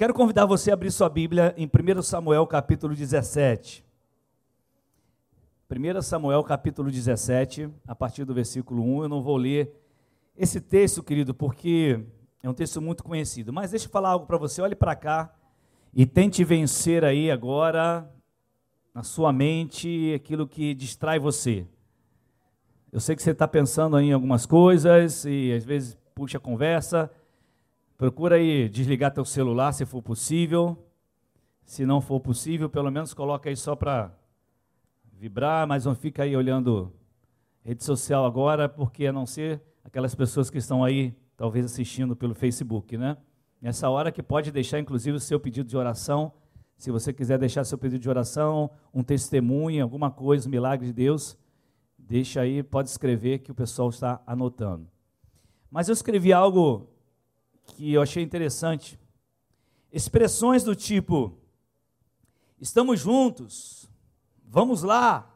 quero convidar você a abrir sua Bíblia em 1 Samuel capítulo 17. 1 Samuel capítulo 17, a partir do versículo 1. Eu não vou ler esse texto, querido, porque é um texto muito conhecido. Mas deixa eu falar algo para você. Olhe para cá e tente vencer aí agora na sua mente aquilo que distrai você. Eu sei que você está pensando em algumas coisas e às vezes puxa a conversa. Procura aí desligar teu celular se for possível. Se não for possível, pelo menos coloca aí só para vibrar, mas não fica aí olhando rede social agora, porque a não ser aquelas pessoas que estão aí talvez assistindo pelo Facebook, né? Nessa hora que pode deixar inclusive o seu pedido de oração, se você quiser deixar seu pedido de oração, um testemunho, alguma coisa, um milagre de Deus, deixa aí, pode escrever que o pessoal está anotando. Mas eu escrevi algo que eu achei interessante. Expressões do tipo: estamos juntos, vamos lá,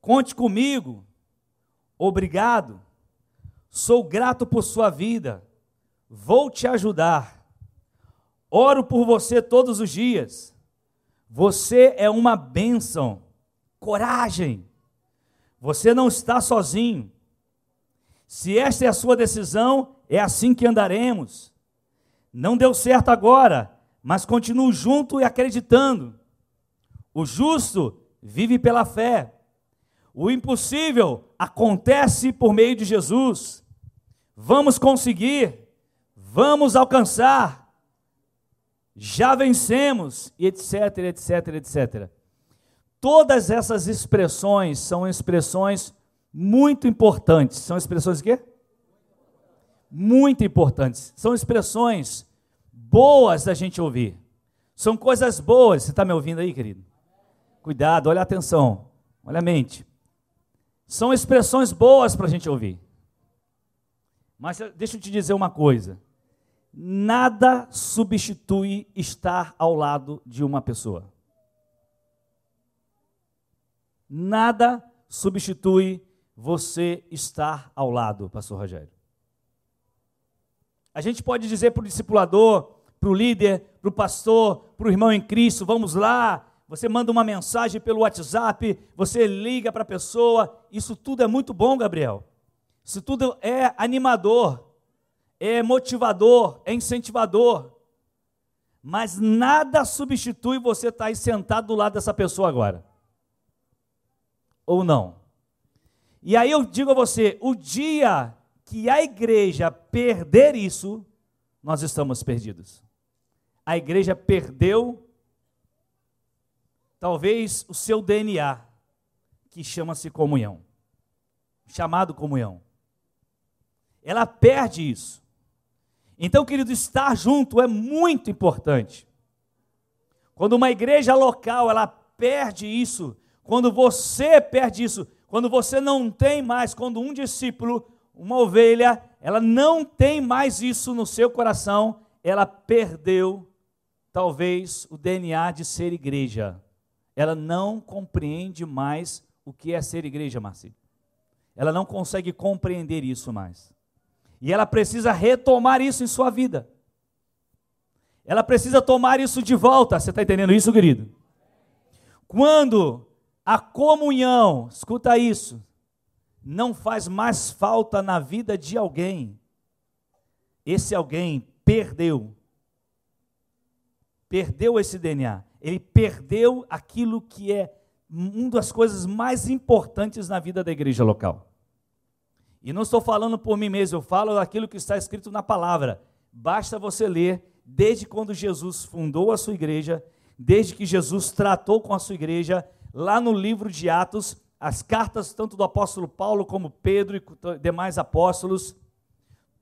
conte comigo, obrigado, sou grato por sua vida, vou te ajudar, oro por você todos os dias, você é uma bênção, coragem, você não está sozinho. Se esta é a sua decisão, é assim que andaremos. Não deu certo agora, mas continuo junto e acreditando. O justo vive pela fé. O impossível acontece por meio de Jesus. Vamos conseguir, vamos alcançar, já vencemos, etc, etc, etc. Todas essas expressões são expressões muito importantes. São expressões o quê? Muito importantes. São expressões boas da gente ouvir. São coisas boas. Você está me ouvindo aí, querido? Cuidado, olha a atenção, olha a mente. São expressões boas para a gente ouvir. Mas deixa eu te dizer uma coisa: nada substitui estar ao lado de uma pessoa. Nada substitui você estar ao lado, pastor Rogério. A gente pode dizer para o discipulador, para o líder, para o pastor, para o irmão em Cristo, vamos lá, você manda uma mensagem pelo WhatsApp, você liga para a pessoa, isso tudo é muito bom, Gabriel. Isso tudo é animador, é motivador, é incentivador. Mas nada substitui você estar aí sentado do lado dessa pessoa agora. Ou não? E aí eu digo a você: o dia que a igreja perder isso, nós estamos perdidos. A igreja perdeu, talvez, o seu DNA, que chama-se comunhão chamado comunhão. Ela perde isso. Então, querido, estar junto é muito importante. Quando uma igreja local ela perde isso, quando você perde isso, quando você não tem mais, quando um discípulo, uma ovelha, ela não tem mais isso no seu coração, ela perdeu talvez o DNA de ser igreja. Ela não compreende mais o que é ser igreja, Marci. Ela não consegue compreender isso mais. E ela precisa retomar isso em sua vida. Ela precisa tomar isso de volta. Você está entendendo isso, querido? Quando a comunhão, escuta isso, não faz mais falta na vida de alguém. Esse alguém perdeu. Perdeu esse DNA. Ele perdeu aquilo que é uma das coisas mais importantes na vida da igreja local. E não estou falando por mim mesmo, eu falo daquilo que está escrito na palavra. Basta você ler desde quando Jesus fundou a sua igreja, desde que Jesus tratou com a sua igreja, lá no livro de Atos, as cartas tanto do apóstolo Paulo como Pedro e demais apóstolos,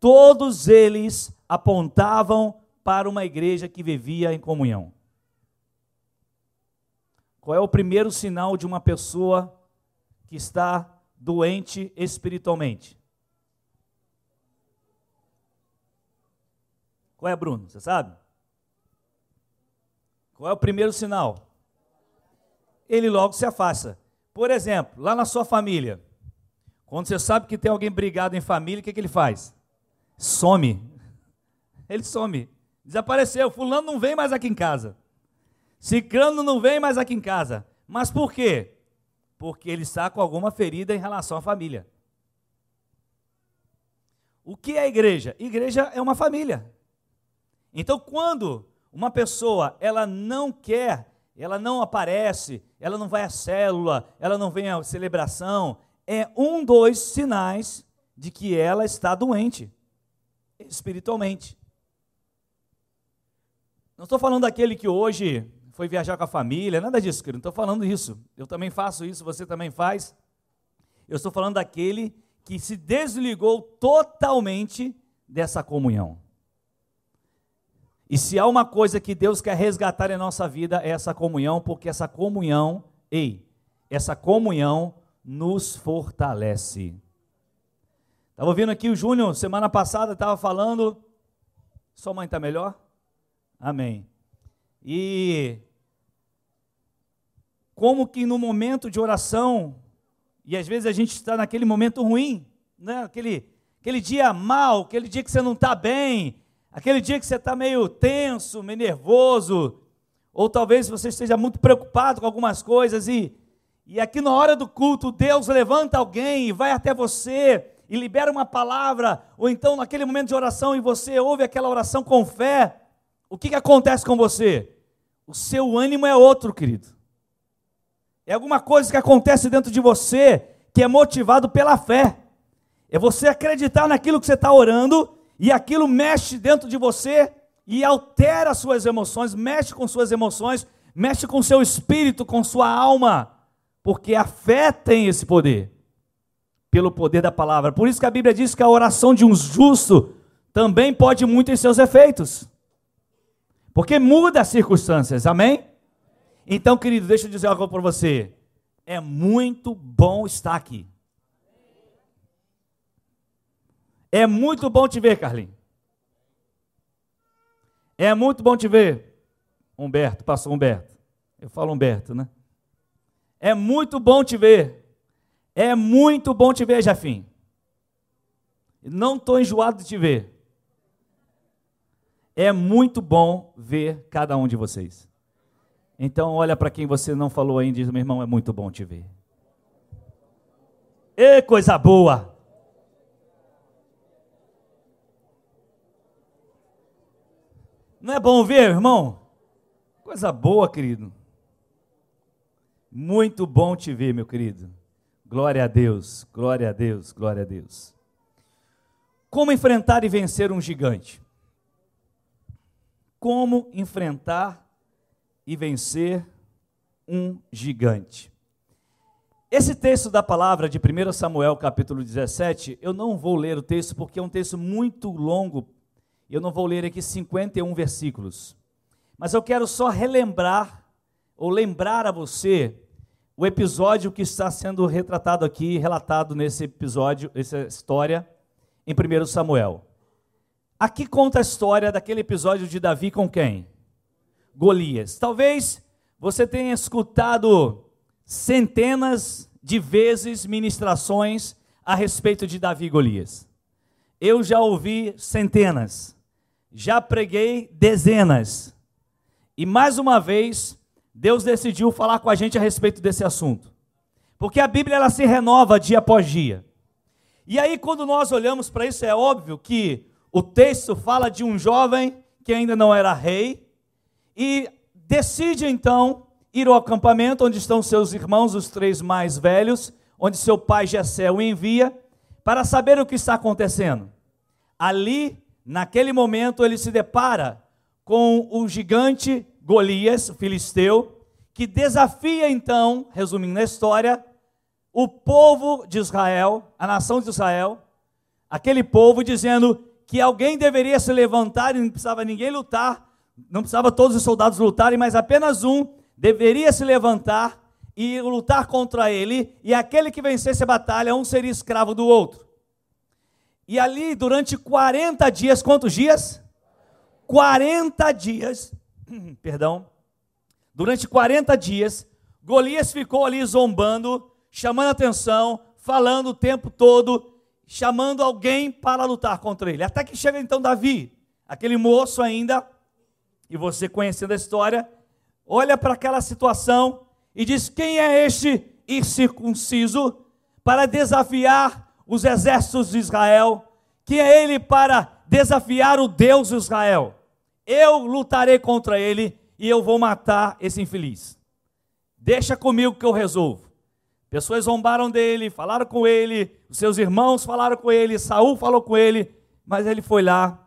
todos eles apontavam para uma igreja que vivia em comunhão. Qual é o primeiro sinal de uma pessoa que está doente espiritualmente? Qual é, Bruno? Você sabe? Qual é o primeiro sinal? Ele logo se afasta. Por exemplo, lá na sua família, quando você sabe que tem alguém brigado em família, o que, que ele faz? Some. Ele some. Desapareceu. Fulano não vem mais aqui em casa. Ciclano não vem mais aqui em casa. Mas por quê? Porque ele está com alguma ferida em relação à família. O que é igreja? Igreja é uma família. Então, quando uma pessoa ela não quer, ela não aparece, ela não vai à célula, ela não vem à celebração, é um dos sinais de que ela está doente espiritualmente. Não estou falando daquele que hoje foi viajar com a família, nada disso, querido. Não estou falando isso. Eu também faço isso, você também faz. Eu estou falando daquele que se desligou totalmente dessa comunhão. E se há uma coisa que Deus quer resgatar em nossa vida é essa comunhão, porque essa comunhão, ei, essa comunhão nos fortalece. Estava ouvindo aqui o Júnior, semana passada, estava falando. Sua mãe está melhor? Amém. E como que no momento de oração, e às vezes a gente está naquele momento ruim, né? aquele, aquele dia mal, aquele dia que você não está bem, aquele dia que você está meio tenso, meio nervoso, ou talvez você esteja muito preocupado com algumas coisas e e aqui na hora do culto, Deus levanta alguém e vai até você e libera uma palavra, ou então naquele momento de oração e você ouve aquela oração com fé, o que, que acontece com você? O seu ânimo é outro, querido. É alguma coisa que acontece dentro de você que é motivado pela fé. É você acreditar naquilo que você está orando e aquilo mexe dentro de você e altera suas emoções, mexe com suas emoções, mexe com seu espírito, com sua alma porque a fé tem esse poder, pelo poder da palavra. Por isso que a Bíblia diz que a oração de um justo também pode muito em seus efeitos, porque muda as circunstâncias, amém? Então, querido, deixa eu dizer algo para você. É muito bom estar aqui. É muito bom te ver, Carlinhos. É muito bom te ver. Humberto, passou Humberto. Eu falo Humberto, né? É muito bom te ver. É muito bom te ver, Jafim. Não estou enjoado de te ver. É muito bom ver cada um de vocês. Então, olha para quem você não falou ainda e diz: meu irmão, é muito bom te ver. E coisa boa! É bom ver, irmão? Coisa boa, querido. Muito bom te ver, meu querido. Glória a Deus, glória a Deus, glória a Deus. Como enfrentar e vencer um gigante? Como enfrentar e vencer um gigante? Esse texto da palavra de 1 Samuel, capítulo 17, eu não vou ler o texto porque é um texto muito longo. Eu não vou ler aqui 51 versículos. Mas eu quero só relembrar ou lembrar a você o episódio que está sendo retratado aqui, relatado nesse episódio, essa história, em 1 Samuel. Aqui conta a história daquele episódio de Davi com quem? Golias. Talvez você tenha escutado centenas de vezes ministrações a respeito de Davi e Golias. Eu já ouvi centenas, já preguei dezenas. E mais uma vez, Deus decidiu falar com a gente a respeito desse assunto. Porque a Bíblia ela se renova dia após dia. E aí, quando nós olhamos para isso, é óbvio que o texto fala de um jovem que ainda não era rei e decide então ir ao acampamento onde estão seus irmãos, os três mais velhos, onde seu pai Jessé o envia para saber o que está acontecendo. Ali, naquele momento, ele se depara com o gigante Golias, o filisteu, que desafia então, resumindo a história, o povo de Israel, a nação de Israel, aquele povo dizendo que alguém deveria se levantar e não precisava ninguém lutar, não precisava todos os soldados lutarem, mas apenas um deveria se levantar e lutar contra ele, e aquele que vencesse a batalha, um seria escravo do outro. E ali, durante 40 dias, quantos dias? 40 dias, perdão, durante 40 dias, Golias ficou ali zombando, chamando atenção, falando o tempo todo, chamando alguém para lutar contra ele. Até que chega então Davi, aquele moço ainda, E você conhecendo a história, olha para aquela situação e diz: Quem é este incircunciso para desafiar os exércitos de Israel? Quem é ele para desafiar o Deus de Israel? Eu lutarei contra ele e eu vou matar esse infeliz. Deixa comigo que eu resolvo. Pessoas zombaram dele, falaram com ele, os seus irmãos falaram com ele, Saul falou com ele, mas ele foi lá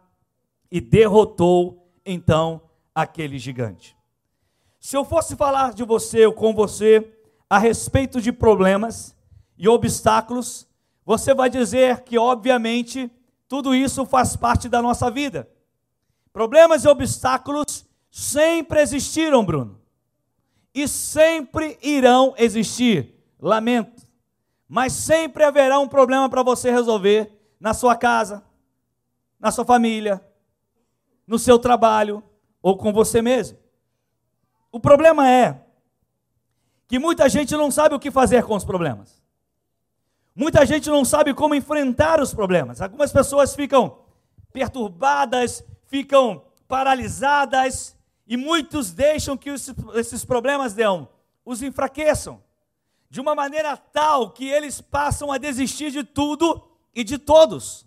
e derrotou então aquele gigante. Se eu fosse falar de você ou com você a respeito de problemas e obstáculos, você vai dizer que, obviamente, tudo isso faz parte da nossa vida. Problemas e obstáculos sempre existiram, Bruno, e sempre irão existir. Lamento, mas sempre haverá um problema para você resolver na sua casa, na sua família, no seu trabalho ou com você mesmo. O problema é que muita gente não sabe o que fazer com os problemas. Muita gente não sabe como enfrentar os problemas. Algumas pessoas ficam perturbadas, ficam paralisadas, e muitos deixam que esses problemas dão, os enfraqueçam, de uma maneira tal que eles passam a desistir de tudo e de todos.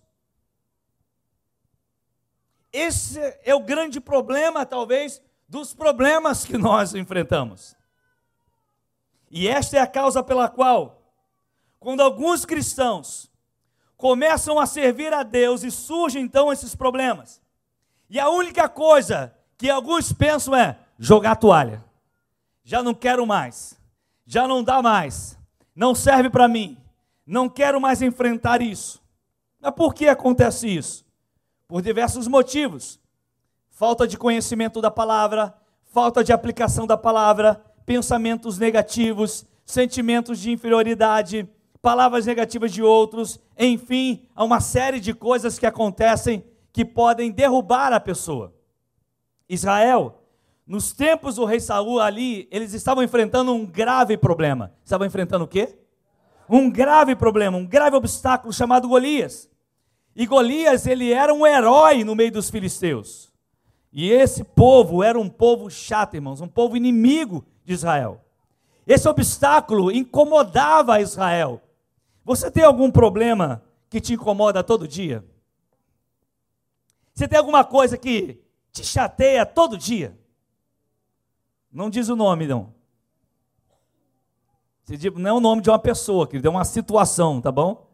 Esse é o grande problema, talvez, dos problemas que nós enfrentamos. E esta é a causa pela qual, quando alguns cristãos começam a servir a Deus e surgem então esses problemas, e a única coisa que alguns pensam é jogar toalha, já não quero mais, já não dá mais, não serve para mim, não quero mais enfrentar isso. Mas por que acontece isso? Por diversos motivos. Falta de conhecimento da palavra, falta de aplicação da palavra, pensamentos negativos, sentimentos de inferioridade, palavras negativas de outros, enfim, há uma série de coisas que acontecem que podem derrubar a pessoa. Israel, nos tempos do rei Saul ali, eles estavam enfrentando um grave problema. Estavam enfrentando o quê? Um grave problema, um grave obstáculo chamado Golias. E Golias, ele era um herói no meio dos filisteus. E esse povo era um povo chato, irmãos, um povo inimigo de Israel. Esse obstáculo incomodava Israel. Você tem algum problema que te incomoda todo dia? Você tem alguma coisa que te chateia todo dia? Não diz o nome, não. Não é o nome de uma pessoa, que é uma situação, tá bom?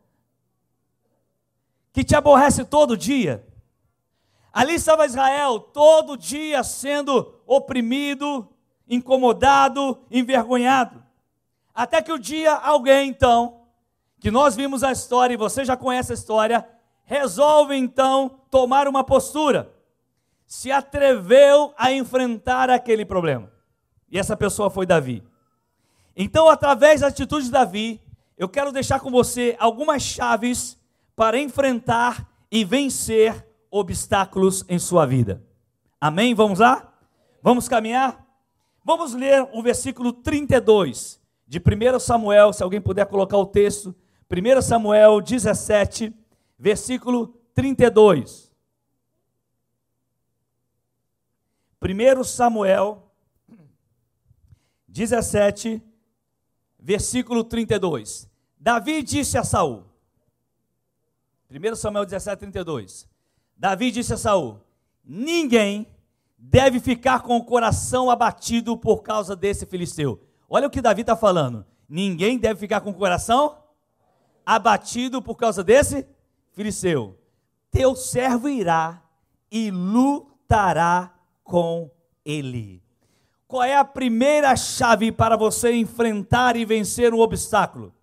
Que te aborrece todo dia. Ali estava Israel todo dia sendo oprimido, incomodado, envergonhado. Até que o dia alguém então, que nós vimos a história e você já conhece a história, resolve então tomar uma postura. Se atreveu a enfrentar aquele problema. E essa pessoa foi Davi. Então, através da atitude de Davi, eu quero deixar com você algumas chaves para enfrentar e vencer obstáculos em sua vida. Amém? Vamos lá? Vamos caminhar? Vamos ler o versículo 32 de 1 Samuel, se alguém puder colocar o texto. 1 Samuel 17, versículo 32. 1 Samuel 17, versículo 32. Davi disse a Saul. 1 Samuel 17, 32. Davi disse a Saul: Ninguém deve ficar com o coração abatido por causa desse filisteu. Olha o que Davi está falando. Ninguém deve ficar com o coração abatido por causa desse filisteu. Teu servo irá e lutará com ele. Qual é a primeira chave para você enfrentar e vencer um obstáculo?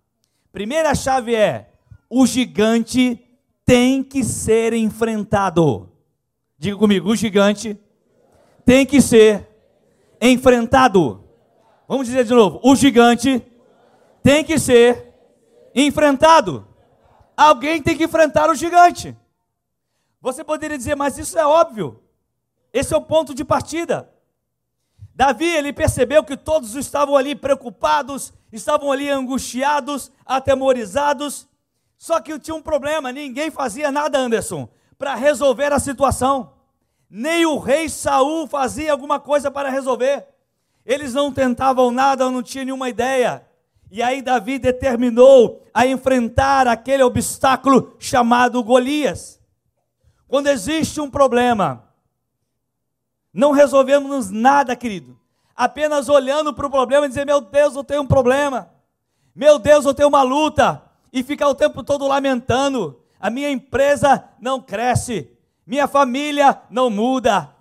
Primeira chave é: o gigante tem que ser enfrentado. Diga comigo, o gigante tem que ser enfrentado. Vamos dizer de novo: o gigante tem que ser enfrentado. Alguém tem que enfrentar o gigante. Você poderia dizer, mas isso é óbvio. Esse é o ponto de partida. Davi, ele percebeu que todos estavam ali preocupados, estavam ali angustiados, atemorizados, só que tinha um problema, ninguém fazia nada, Anderson, para resolver a situação. Nem o rei Saul fazia alguma coisa para resolver. Eles não tentavam nada, não tinham nenhuma ideia. E aí Davi determinou a enfrentar aquele obstáculo chamado Golias. Quando existe um problema, não resolvemos nada, querido. Apenas olhando para o problema e dizer: Meu Deus, eu tenho um problema. Meu Deus, eu tenho uma luta. E ficar o tempo todo lamentando. A minha empresa não cresce. Minha família não muda.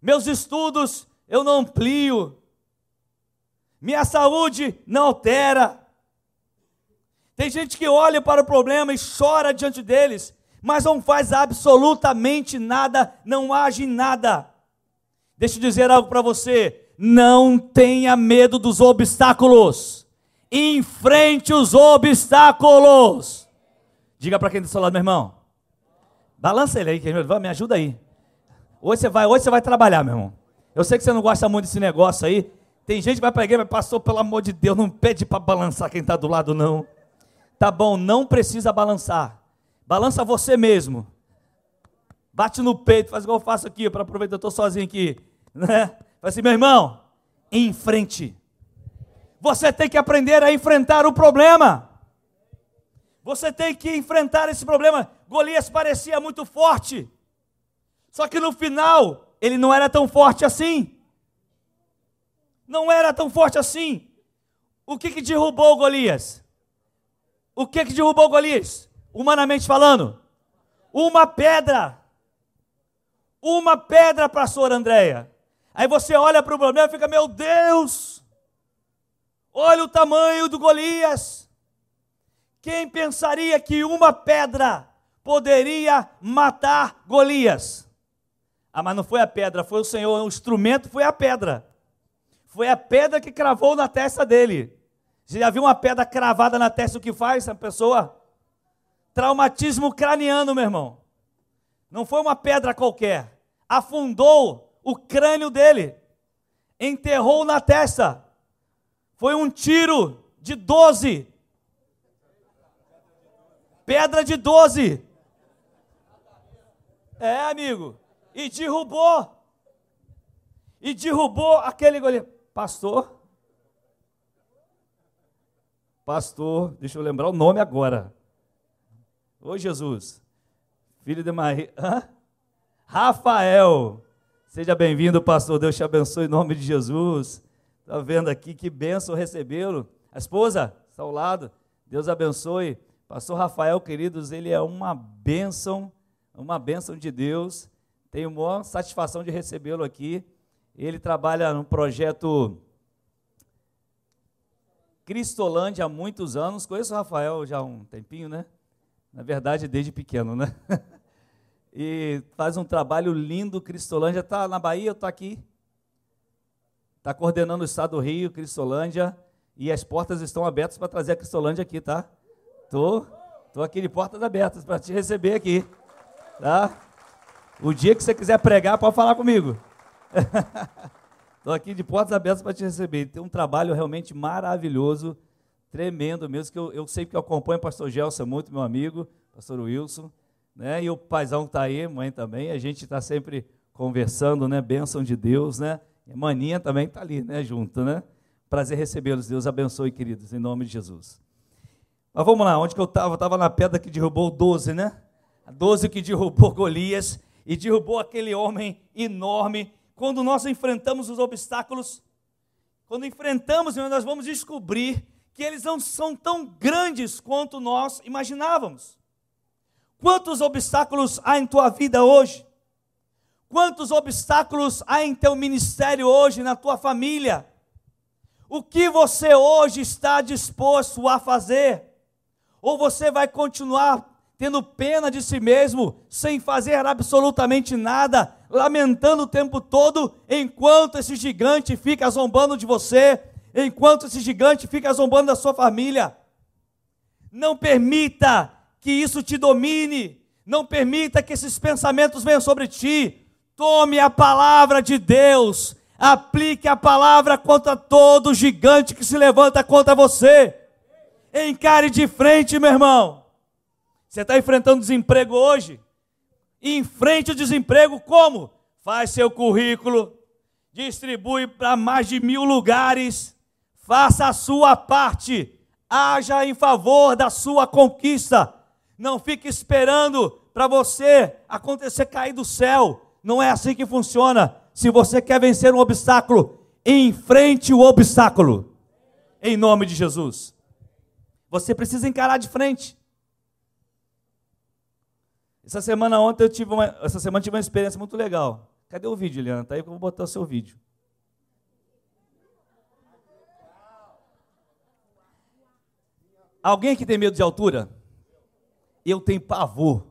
Meus estudos eu não amplio minha saúde não altera. Tem gente que olha para o problema e chora diante deles, mas não faz absolutamente nada, não age em nada. Deixa eu dizer algo para você: não tenha medo dos obstáculos, enfrente os obstáculos. Diga para quem está do seu lado, meu irmão. Balança ele aí, me ajuda aí. Hoje você vai, hoje você vai trabalhar, meu irmão. Eu sei que você não gosta muito desse negócio aí, tem gente que vai para a igreja, passou, pelo amor de Deus, não pede para balançar quem está do lado, não. Tá bom, não precisa balançar. Balança você mesmo. Bate no peito, faz igual eu faço aqui, para aproveitar, eu estou sozinho aqui. Né? Fala assim, meu irmão, em frente. Você tem que aprender a enfrentar o problema. Você tem que enfrentar esse problema. Golias parecia muito forte. Só que no final, ele não era tão forte assim não era tão forte assim. O que, que derrubou Golias? O que, que derrubou Golias? Humanamente falando, uma pedra. Uma pedra, pastor Andréia. Aí você olha para o problema e fica, meu Deus, olha o tamanho do Golias. Quem pensaria que uma pedra poderia matar Golias? Ah, mas não foi a pedra, foi o Senhor, o instrumento foi a pedra. Foi a pedra que cravou na testa dele. Você já viu uma pedra cravada na testa, o que faz essa pessoa? Traumatismo craniano, meu irmão. Não foi uma pedra qualquer. Afundou o crânio dele. Enterrou na testa. Foi um tiro de 12. Pedra de 12. É, amigo. E derrubou. E derrubou aquele goleiro. Pastor. Pastor, deixa eu lembrar o nome agora. Ô Jesus, filho de Maria. Hã? Rafael. Seja bem-vindo, pastor. Deus te abençoe em nome de Jesus. Está vendo aqui que bênção recebê-lo. A esposa está ao lado. Deus abençoe. Pastor Rafael, queridos, ele é uma bênção, uma bênção de Deus. Tenho maior satisfação de recebê-lo aqui. Ele trabalha no projeto Cristolândia há muitos anos. Conheço o Rafael já há um tempinho, né? Na verdade, desde pequeno, né? e faz um trabalho lindo. Cristolândia está na Bahia, está aqui. Está coordenando o estado do Rio, Cristolândia. E as portas estão abertas para trazer a Cristolândia aqui, tá? Tô, tô aqui de portas abertas para te receber aqui, tá? O dia que você quiser pregar, pode falar comigo. Estou aqui de portas abertas para te receber. Tem um trabalho realmente maravilhoso, tremendo mesmo, que eu, eu sei que eu acompanho o pastor Gelson muito, meu amigo, pastor Wilson, né? E o paizão está aí, mãe também. A gente está sempre conversando, né? Bênção de Deus, né? E maninha também está ali, né? Junto, né? Prazer recebê-los. Deus abençoe, queridos, em nome de Jesus. Mas vamos lá, onde que eu estava? Eu estava na pedra que derrubou 12, né? A 12 que derrubou Golias e derrubou aquele homem enorme quando nós enfrentamos os obstáculos, quando enfrentamos, nós vamos descobrir que eles não são tão grandes quanto nós imaginávamos. Quantos obstáculos há em tua vida hoje? Quantos obstáculos há em teu ministério hoje, na tua família? O que você hoje está disposto a fazer? Ou você vai continuar tendo pena de si mesmo, sem fazer absolutamente nada, lamentando o tempo todo, enquanto esse gigante fica zombando de você, enquanto esse gigante fica zombando da sua família. Não permita que isso te domine, não permita que esses pensamentos venham sobre ti. Tome a palavra de Deus, aplique a palavra contra todo gigante que se levanta contra você. Encare de frente, meu irmão. Você está enfrentando desemprego hoje? Enfrente o desemprego como? Faz seu currículo, distribui para mais de mil lugares, faça a sua parte, haja em favor da sua conquista. Não fique esperando para você acontecer cair do céu. Não é assim que funciona. Se você quer vencer um obstáculo, enfrente o obstáculo. Em nome de Jesus. Você precisa encarar de frente. Essa semana ontem eu tive uma, essa semana tive uma experiência muito legal. Cadê o vídeo, Eliana? Tá aí que eu vou botar o seu vídeo. Alguém que tem medo de altura? Eu tenho pavor.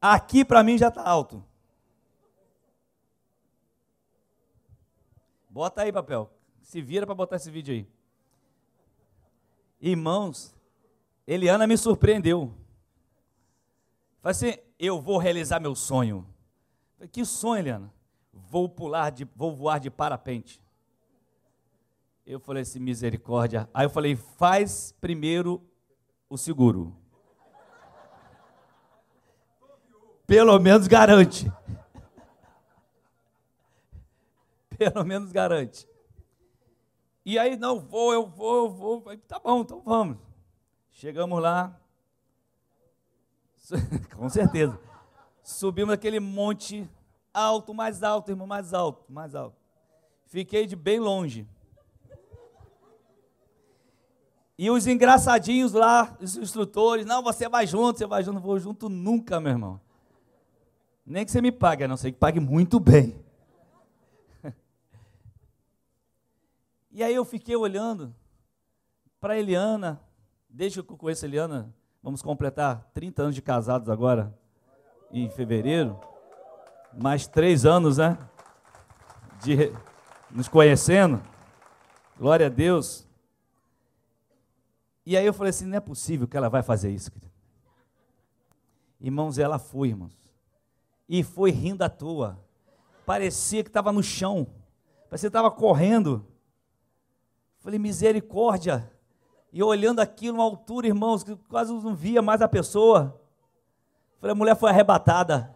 Aqui para mim já está alto. Bota aí, papel. Se vira para botar esse vídeo aí. Irmãos, Eliana me surpreendeu. Falei assim, eu vou realizar meu sonho. Falei, que sonho, Eliana? Vou pular, de, vou voar de parapente. Eu falei assim, misericórdia. Aí eu falei, faz primeiro o seguro. Pelo menos garante. Pelo menos garante. E aí, não, vou, eu vou, eu vou. Tá bom, então vamos. Chegamos lá, Com certeza. Subimos aquele monte alto, mais alto, irmão, mais alto, mais alto. Fiquei de bem longe. E os engraçadinhos lá, os instrutores, não, você vai junto, você vai junto, não vou junto nunca, meu irmão. Nem que você me pague, a não ser que pague muito bem. E aí eu fiquei olhando para Eliana, desde que eu conheço Eliana, Vamos completar 30 anos de casados agora, em fevereiro. Mais três anos, né? De nos conhecendo. Glória a Deus. E aí eu falei assim: não é possível que ela vai fazer isso. Querido. Irmãos, ela foi, irmãos. E foi rindo à toa. Parecia que estava no chão. Parecia que estava correndo. Falei, misericórdia. E olhando aquilo, uma altura, irmãos, que quase não via mais a pessoa. Falei, a mulher foi arrebatada.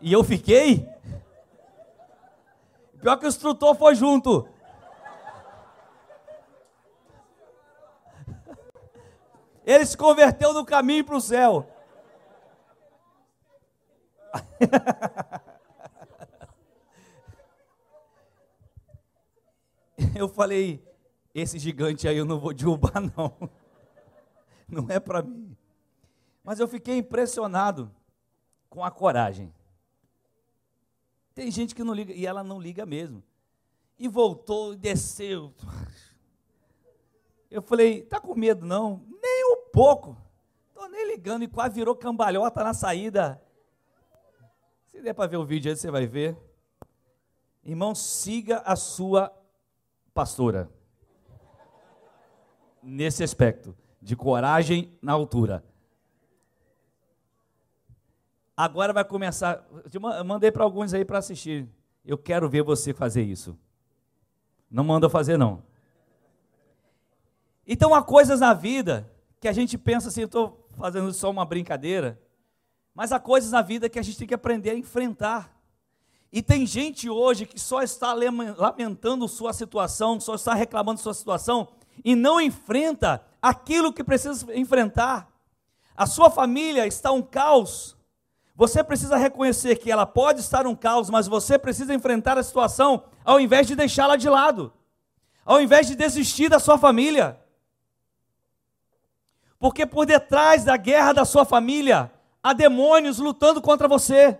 E eu fiquei. Pior que o instrutor foi junto. Ele se converteu no caminho para o céu. Eu falei, esse gigante aí eu não vou derrubar, não. Não é para mim. Mas eu fiquei impressionado com a coragem. Tem gente que não liga, e ela não liga mesmo. E voltou e desceu. Eu falei, tá com medo não? Nem um pouco. Tô nem ligando e quase virou cambalhota na saída. Se der para ver o vídeo aí, você vai ver. Irmão, siga a sua pastora nesse aspecto, de coragem na altura. Agora vai começar. Eu mandei para alguns aí para assistir. Eu quero ver você fazer isso. Não manda fazer, não. Então há coisas na vida que a gente pensa assim, eu estou fazendo só uma brincadeira, mas há coisas na vida que a gente tem que aprender a enfrentar. E tem gente hoje que só está lamentando sua situação, só está reclamando sua situação, e não enfrenta aquilo que precisa enfrentar. A sua família está um caos. Você precisa reconhecer que ela pode estar um caos, mas você precisa enfrentar a situação ao invés de deixá-la de lado. Ao invés de desistir da sua família. Porque por detrás da guerra da sua família há demônios lutando contra você.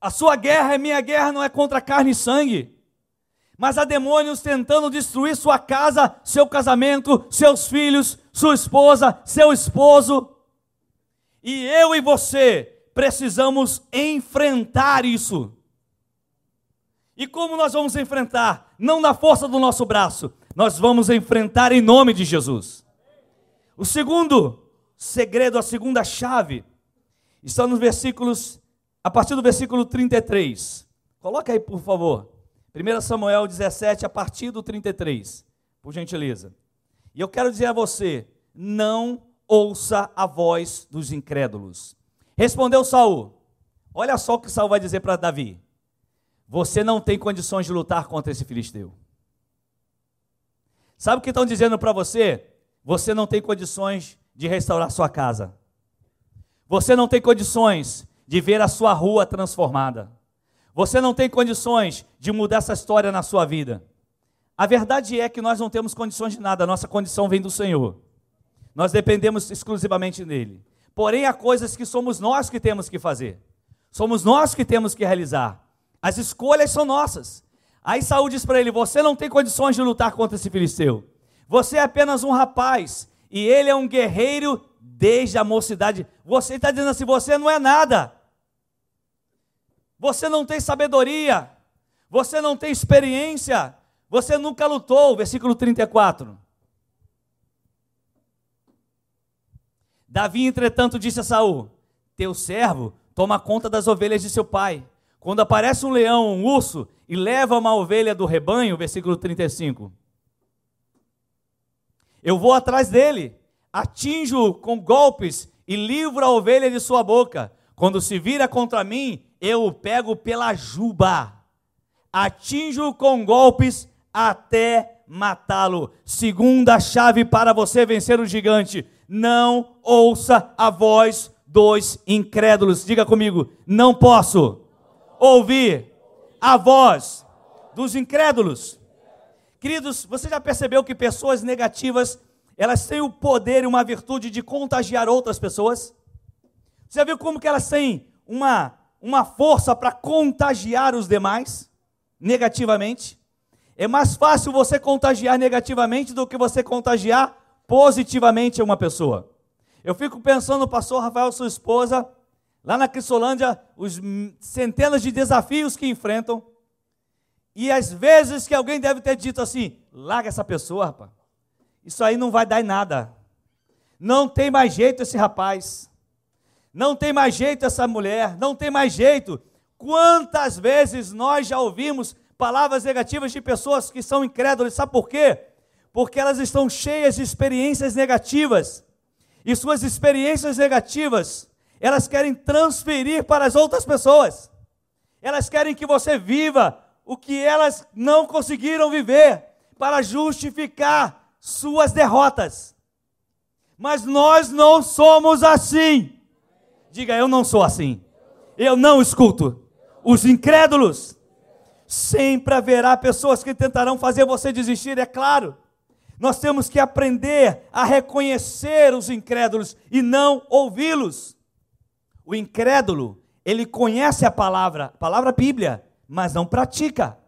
A sua guerra é minha guerra, não é contra carne e sangue mas há demônios tentando destruir sua casa, seu casamento, seus filhos, sua esposa, seu esposo. E eu e você precisamos enfrentar isso. E como nós vamos enfrentar? Não na força do nosso braço, nós vamos enfrentar em nome de Jesus. O segundo segredo, a segunda chave, está nos versículos, a partir do versículo 33. Coloca aí, por favor. 1 Samuel 17, a partir do 33, por gentileza. E eu quero dizer a você: não ouça a voz dos incrédulos. Respondeu Saul. Olha só o que Saul vai dizer para Davi. Você não tem condições de lutar contra esse filisteu. Sabe o que estão dizendo para você? Você não tem condições de restaurar sua casa. Você não tem condições de ver a sua rua transformada. Você não tem condições de mudar essa história na sua vida. A verdade é que nós não temos condições de nada, a nossa condição vem do Senhor. Nós dependemos exclusivamente dele. Porém, há coisas que somos nós que temos que fazer. Somos nós que temos que realizar. As escolhas são nossas. Aí Saúl diz para ele: Você não tem condições de lutar contra esse filisteu. Você é apenas um rapaz e ele é um guerreiro desde a mocidade. Você está dizendo assim: Você não é nada. Você não tem sabedoria. Você não tem experiência. Você nunca lutou. Versículo 34. Davi, entretanto, disse a Saul: Teu servo toma conta das ovelhas de seu pai. Quando aparece um leão, um urso, e leva uma ovelha do rebanho, versículo 35. Eu vou atrás dele, atinjo com golpes e livro a ovelha de sua boca. Quando se vira contra mim, eu o pego pela juba, atinjo com golpes até matá-lo. Segunda chave para você vencer o gigante: não ouça a voz dos incrédulos. Diga comigo, não posso ouvir a voz dos incrédulos. Queridos, você já percebeu que pessoas negativas, elas têm o poder e uma virtude de contagiar outras pessoas? Você já viu como que elas têm uma, uma força para contagiar os demais negativamente? É mais fácil você contagiar negativamente do que você contagiar positivamente uma pessoa. Eu fico pensando, pastor Rafael, sua esposa, lá na Crisolândia, os centenas de desafios que enfrentam, e às vezes que alguém deve ter dito assim: larga essa pessoa, rapaz. Isso aí não vai dar em nada. Não tem mais jeito esse rapaz. Não tem mais jeito essa mulher. Não tem mais jeito. Quantas vezes nós já ouvimos palavras negativas de pessoas que são incrédulas? Sabe por quê? porque elas estão cheias de experiências negativas. E suas experiências negativas, elas querem transferir para as outras pessoas. Elas querem que você viva o que elas não conseguiram viver para justificar suas derrotas. Mas nós não somos assim. Diga, eu não sou assim. Eu não escuto. Os incrédulos. Sempre haverá pessoas que tentarão fazer você desistir, é claro. Nós temos que aprender a reconhecer os incrédulos e não ouvi-los. O incrédulo, ele conhece a palavra, a palavra Bíblia, mas não pratica.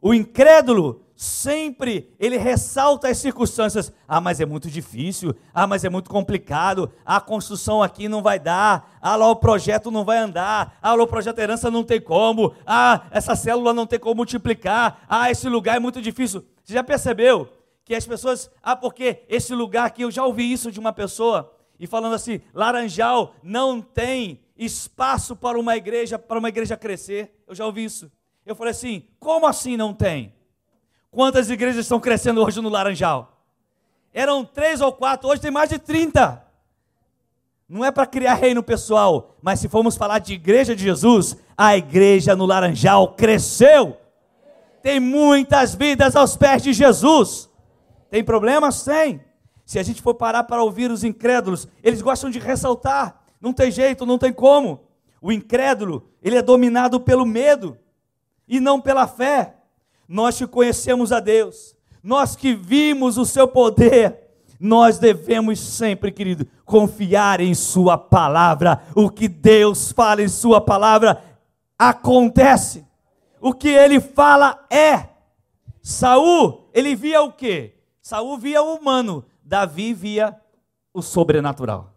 O incrédulo sempre ele ressalta as circunstâncias. Ah, mas é muito difícil. Ah, mas é muito complicado. A construção aqui não vai dar. Ah, lá o projeto não vai andar. Ah, lá o projeto herança não tem como. Ah, essa célula não tem como multiplicar. Ah, esse lugar é muito difícil. Você já percebeu que as pessoas, ah, porque esse lugar aqui, eu já ouvi isso de uma pessoa, e falando assim, Laranjal não tem espaço para uma igreja, para uma igreja crescer. Eu já ouvi isso. Eu falei assim, como assim não tem? Quantas igrejas estão crescendo hoje no Laranjal? Eram três ou quatro, hoje tem mais de 30. Não é para criar reino pessoal, mas se formos falar de igreja de Jesus, a igreja no Laranjal cresceu. Tem muitas vidas aos pés de Jesus. Tem problemas? Tem. Se a gente for parar para ouvir os incrédulos, eles gostam de ressaltar. Não tem jeito, não tem como. O incrédulo, ele é dominado pelo medo e não pela fé. Nós que conhecemos a Deus, nós que vimos o seu poder, nós devemos sempre, querido, confiar em Sua palavra. O que Deus fala em Sua palavra acontece. O que Ele fala é. Saul, ele via o quê? Saul via o humano, Davi via o sobrenatural.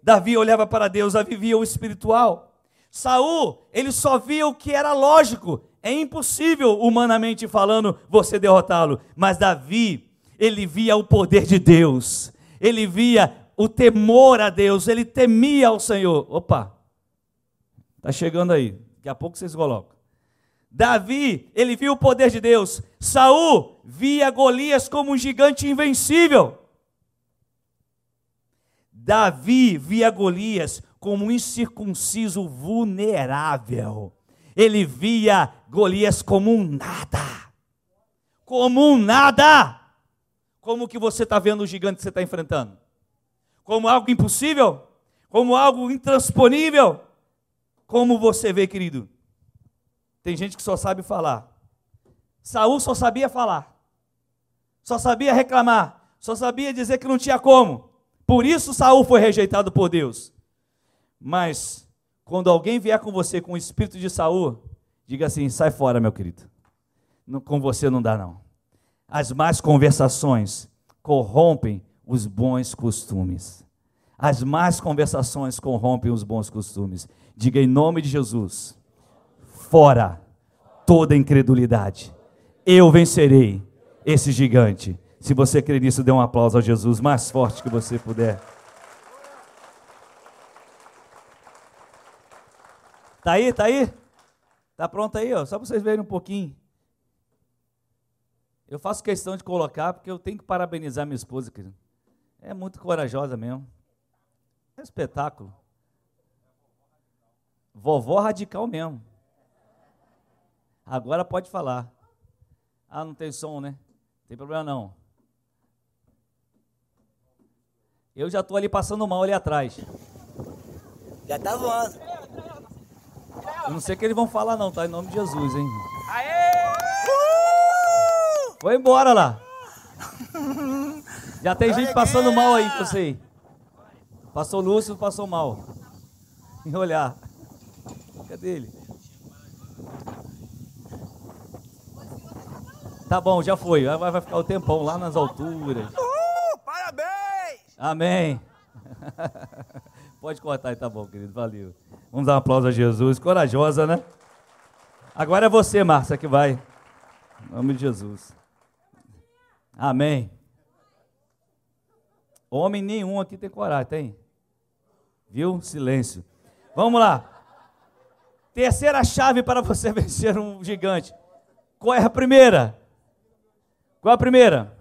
Davi olhava para Deus, Davi via o espiritual. Saul, ele só via o que era lógico. É impossível, humanamente falando, você derrotá-lo. Mas Davi, ele via o poder de Deus. Ele via o temor a Deus, ele temia ao Senhor. Opa, tá chegando aí. Daqui a pouco vocês colocam. Davi, ele viu o poder de Deus. Saul via Golias como um gigante invencível. Davi via Golias como um incircunciso vulnerável. Ele via Golias como um nada. Como um nada. Como que você está vendo o gigante que você está enfrentando? Como algo impossível? Como algo intransponível? Como você vê, querido? Tem gente que só sabe falar. Saul só sabia falar. Só sabia reclamar. Só sabia dizer que não tinha como. Por isso Saul foi rejeitado por Deus. Mas quando alguém vier com você com o espírito de Saul, diga assim: sai fora, meu querido. Não, com você não dá, não. As más conversações corrompem os bons costumes. As más conversações corrompem os bons costumes. Diga em nome de Jesus: fora toda incredulidade. Eu vencerei esse gigante. Se você crê nisso, dê um aplauso a Jesus mais forte que você puder. Tá aí, tá aí? Tá pronto aí, ó, só para vocês verem um pouquinho. Eu faço questão de colocar porque eu tenho que parabenizar minha esposa, querido. É muito corajosa mesmo. É espetáculo. Vovó radical mesmo. Agora pode falar. Ah, não tem som, né? Tem problema não. Eu já estou ali passando mal ali atrás. Já tá voando. Eu não sei o que eles vão falar não, tá? Em nome de Jesus, hein? Aê! Uh! Foi embora lá. Já tem gente passando mal aí, que eu sei. Passou Lúcio, passou mal. Em olhar. Cadê ele? Tá bom, já foi. Vai, vai ficar o tempão lá nas alturas. Uh, parabéns! Amém. Pode cortar aí, tá bom, querido. Valeu. Vamos dar um aplauso a Jesus. Corajosa, né? Agora é você, Márcia, que vai. Em nome de Jesus. Amém. Homem nenhum aqui tem coragem, tem? Viu? Silêncio. Vamos lá. Terceira chave para você vencer um gigante. Qual é a primeira? Qual é a primeira?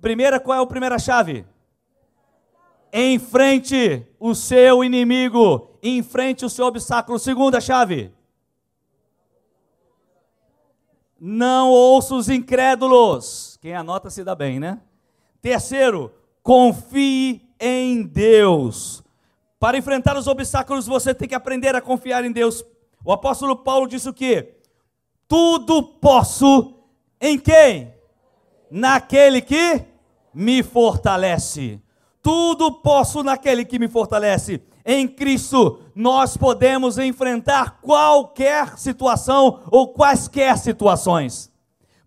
Primeira, qual é a primeira chave? Enfrente o seu inimigo, enfrente o seu obstáculo. Segunda chave. Não ouça os incrédulos. Quem anota se dá bem, né? Terceiro, confie em Deus. Para enfrentar os obstáculos, você tem que aprender a confiar em Deus. O apóstolo Paulo disse o quê? Tudo posso em quem? Naquele que me fortalece. Tudo posso naquele que me fortalece. Em Cristo, nós podemos enfrentar qualquer situação ou quaisquer situações.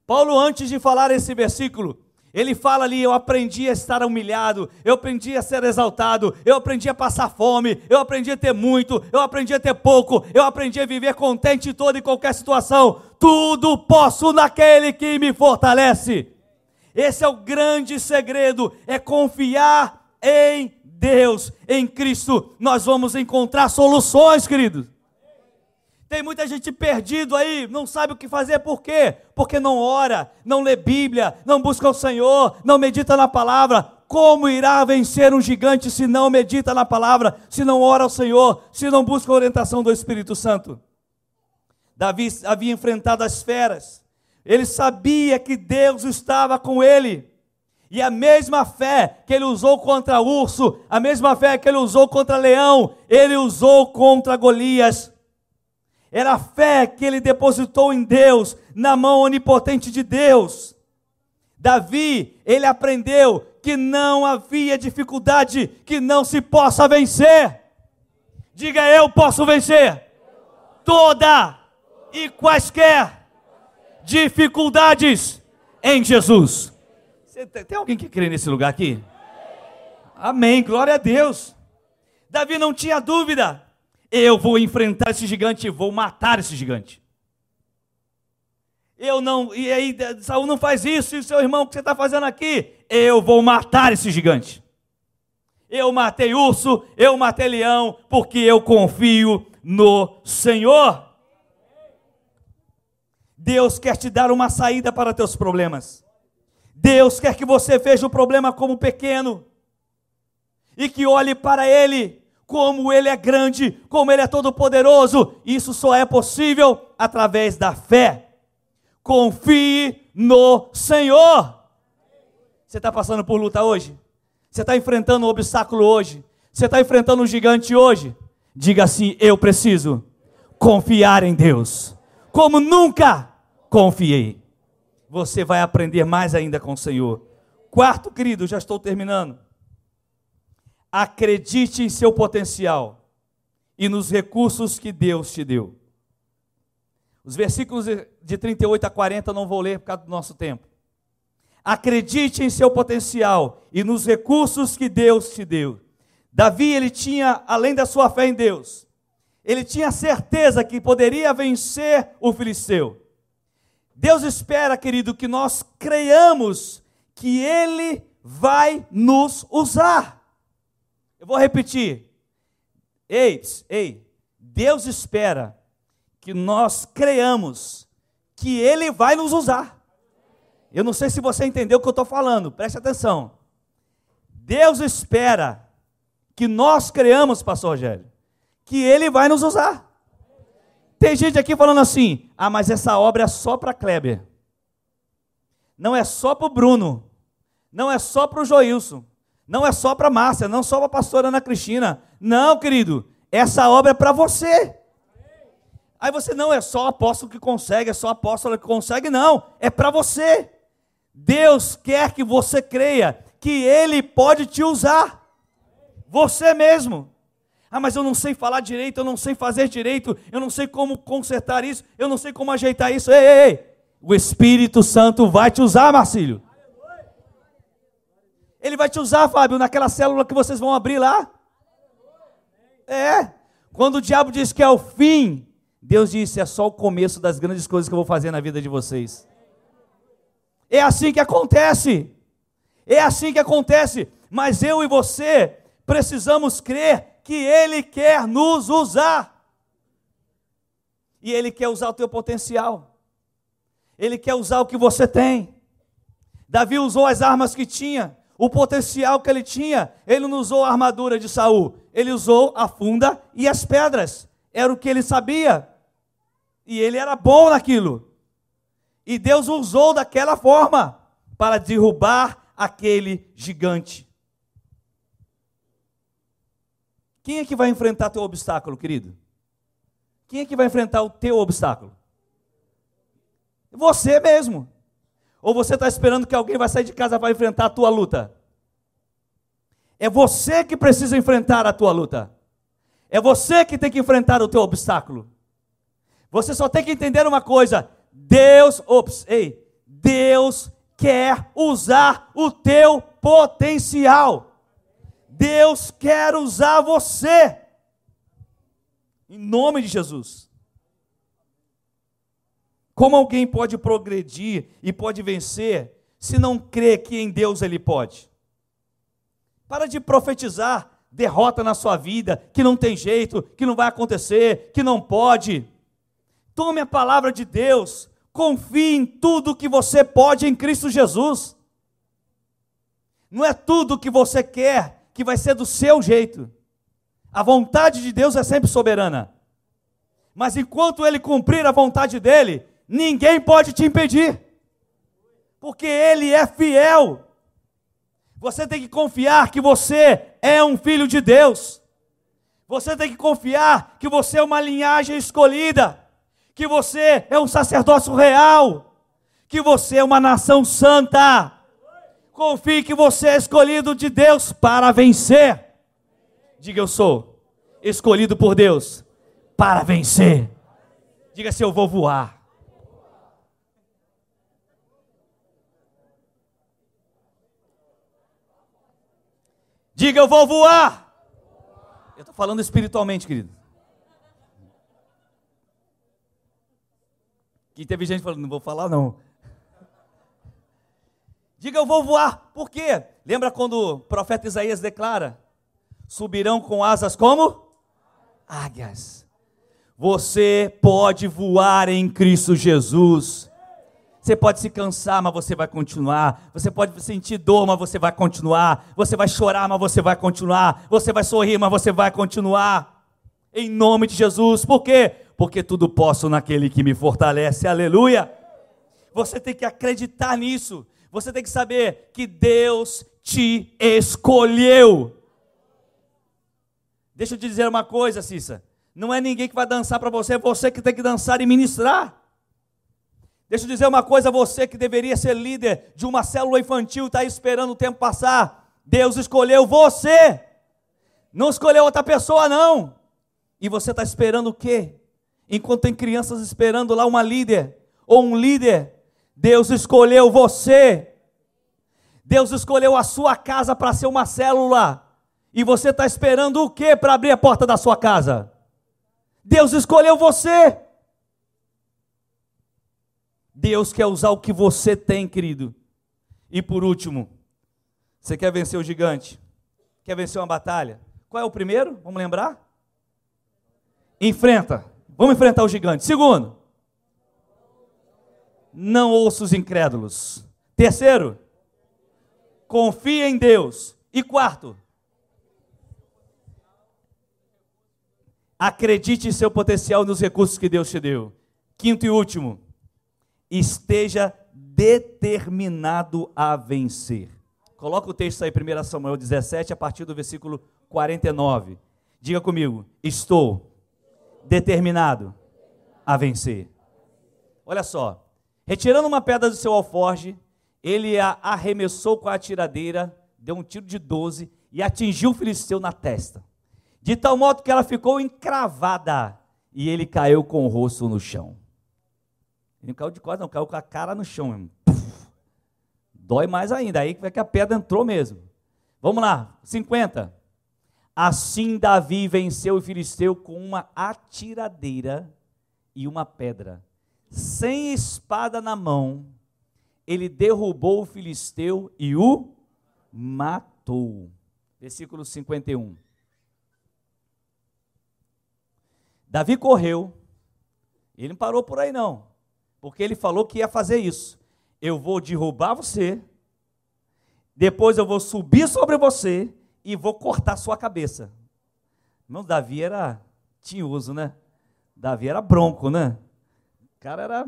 Paulo, antes de falar esse versículo, ele fala ali: Eu aprendi a estar humilhado, eu aprendi a ser exaltado, eu aprendi a passar fome, eu aprendi a ter muito, eu aprendi a ter pouco, eu aprendi a viver contente em toda e qualquer situação. Tudo posso naquele que me fortalece. Esse é o grande segredo: é confiar em Deus, em Cristo, nós vamos encontrar soluções, queridos. Tem muita gente perdido aí, não sabe o que fazer, por quê? Porque não ora, não lê Bíblia, não busca o Senhor, não medita na palavra. Como irá vencer um gigante se não medita na palavra, se não ora ao Senhor, se não busca a orientação do Espírito Santo? Davi havia enfrentado as feras, ele sabia que Deus estava com ele. E a mesma fé que ele usou contra urso, a mesma fé que ele usou contra leão, ele usou contra Golias. Era a fé que ele depositou em Deus, na mão onipotente de Deus. Davi, ele aprendeu que não havia dificuldade que não se possa vencer. Diga eu posso vencer toda e quaisquer dificuldades em Jesus. Tem alguém que crê nesse lugar aqui? Amém, glória a Deus. Davi não tinha dúvida. Eu vou enfrentar esse gigante vou matar esse gigante. Eu não, e aí Saul não faz isso, e seu irmão, o que você está fazendo aqui? Eu vou matar esse gigante. Eu matei urso, eu matei leão, porque eu confio no Senhor. Deus quer te dar uma saída para teus problemas. Deus quer que você veja o problema como pequeno e que olhe para Ele como Ele é grande, como Ele é todo-poderoso. Isso só é possível através da fé. Confie no Senhor. Você está passando por luta hoje? Você está enfrentando um obstáculo hoje? Você está enfrentando um gigante hoje? Diga assim: Eu preciso confiar em Deus, como nunca confiei. Você vai aprender mais ainda com o Senhor. Quarto, querido, já estou terminando. Acredite em seu potencial e nos recursos que Deus te deu. Os versículos de 38 a 40 não vou ler por causa do nosso tempo. Acredite em seu potencial e nos recursos que Deus te deu. Davi, ele tinha, além da sua fé em Deus, ele tinha certeza que poderia vencer o filisteu. Deus espera, querido, que nós creiamos que ele vai nos usar. Eu vou repetir. Ei, ei, Deus espera que nós creiamos que Ele vai nos usar. Eu não sei se você entendeu o que eu estou falando, preste atenção. Deus espera que nós creamos, pastor Rogério, que Ele vai nos usar. Tem gente aqui falando assim: ah, mas essa obra é só para Kleber. Não é só para o Bruno. Não é só para o Joilson. Não é só para Márcia. Não só para a pastora Ana Cristina. Não, querido. Essa obra é para você. Aí você não é só apóstolo que consegue, é só apóstolo que consegue, não, é para você. Deus quer que você creia que Ele pode te usar, você mesmo. Ah, mas eu não sei falar direito, eu não sei fazer direito, eu não sei como consertar isso, eu não sei como ajeitar isso. Ei, ei, ei. O Espírito Santo vai te usar, Marcílio. Ele vai te usar, Fábio, naquela célula que vocês vão abrir lá. É. Quando o diabo diz que é o fim, Deus disse: é só o começo das grandes coisas que eu vou fazer na vida de vocês. É assim que acontece. É assim que acontece. Mas eu e você precisamos crer que Ele quer nos usar. E Ele quer usar o teu potencial. Ele quer usar o que você tem. Davi usou as armas que tinha, o potencial que ele tinha. Ele não usou a armadura de Saul, ele usou a funda e as pedras. Era o que ele sabia. E ele era bom naquilo. E Deus usou daquela forma para derrubar aquele gigante. Quem é que vai enfrentar teu obstáculo, querido? Quem é que vai enfrentar o teu obstáculo? Você mesmo. Ou você está esperando que alguém vai sair de casa para enfrentar a tua luta? É você que precisa enfrentar a tua luta. É você que tem que enfrentar o teu obstáculo. Você só tem que entender uma coisa: Deus, ops, ei, Deus quer usar o teu potencial. Deus quer usar você. Em nome de Jesus. Como alguém pode progredir e pode vencer se não crê que em Deus ele pode? Para de profetizar derrota na sua vida, que não tem jeito, que não vai acontecer, que não pode. Tome a palavra de Deus, confie em tudo que você pode em Cristo Jesus. Não é tudo que você quer que vai ser do seu jeito. A vontade de Deus é sempre soberana. Mas enquanto ele cumprir a vontade dele, ninguém pode te impedir. Porque ele é fiel. Você tem que confiar que você é um filho de Deus. Você tem que confiar que você é uma linhagem escolhida que você é um sacerdócio real, que você é uma nação santa. Confie que você é escolhido de Deus para vencer. Diga eu sou escolhido por Deus para vencer. Diga se eu vou voar. Diga eu vou voar. Eu estou falando espiritualmente, querido. Que teve gente falando, não vou falar não. Diga eu vou voar. Por quê? Lembra quando o profeta Isaías declara: subirão com asas como? Águias. Você pode voar em Cristo Jesus. Você pode se cansar, mas você vai continuar. Você pode sentir dor, mas você vai continuar. Você vai chorar, mas você vai continuar. Você vai sorrir, mas você vai continuar. Em nome de Jesus. Por quê? Porque tudo posso naquele que me fortalece. Aleluia. Você tem que acreditar nisso. Você tem que saber que Deus te escolheu. Deixa eu te dizer uma coisa, Cissa. Não é ninguém que vai dançar para você, é você que tem que dançar e ministrar. Deixa eu dizer uma coisa, você que deveria ser líder de uma célula infantil, está esperando o tempo passar. Deus escolheu você, não escolheu outra pessoa, não. E você está esperando o quê? Enquanto tem crianças esperando lá uma líder ou um líder, Deus escolheu você. Deus escolheu a sua casa para ser uma célula. E você está esperando o que para abrir a porta da sua casa? Deus escolheu você. Deus quer usar o que você tem, querido. E por último, você quer vencer o gigante? Quer vencer uma batalha? Qual é o primeiro? Vamos lembrar? Enfrenta. Vamos enfrentar o gigante. Segundo, não ouça os incrédulos. Terceiro, confie em Deus. E quarto, acredite em seu potencial nos recursos que Deus te deu. Quinto e último, esteja determinado a vencer. Coloca o texto aí, 1 Samuel 17, a partir do versículo 49. Diga comigo: estou determinado a vencer. Olha só, retirando uma pedra do seu alforge, ele a arremessou com a tiradeira, deu um tiro de 12 e atingiu o filisteu na testa. De tal modo que ela ficou encravada e ele caiu com o rosto no chão. Ele não caiu de costas, não, caiu com a cara no chão. Dói mais ainda, aí é que a pedra entrou mesmo. Vamos lá, 50. Assim Davi venceu o filisteu com uma atiradeira e uma pedra. Sem espada na mão, ele derrubou o filisteu e o matou. Versículo 51. Davi correu, ele não parou por aí não porque ele falou que ia fazer isso. Eu vou derrubar você, depois eu vou subir sobre você e vou cortar sua cabeça. Irmão, Davi era tinhoso, né? Davi era bronco, né? Cara era.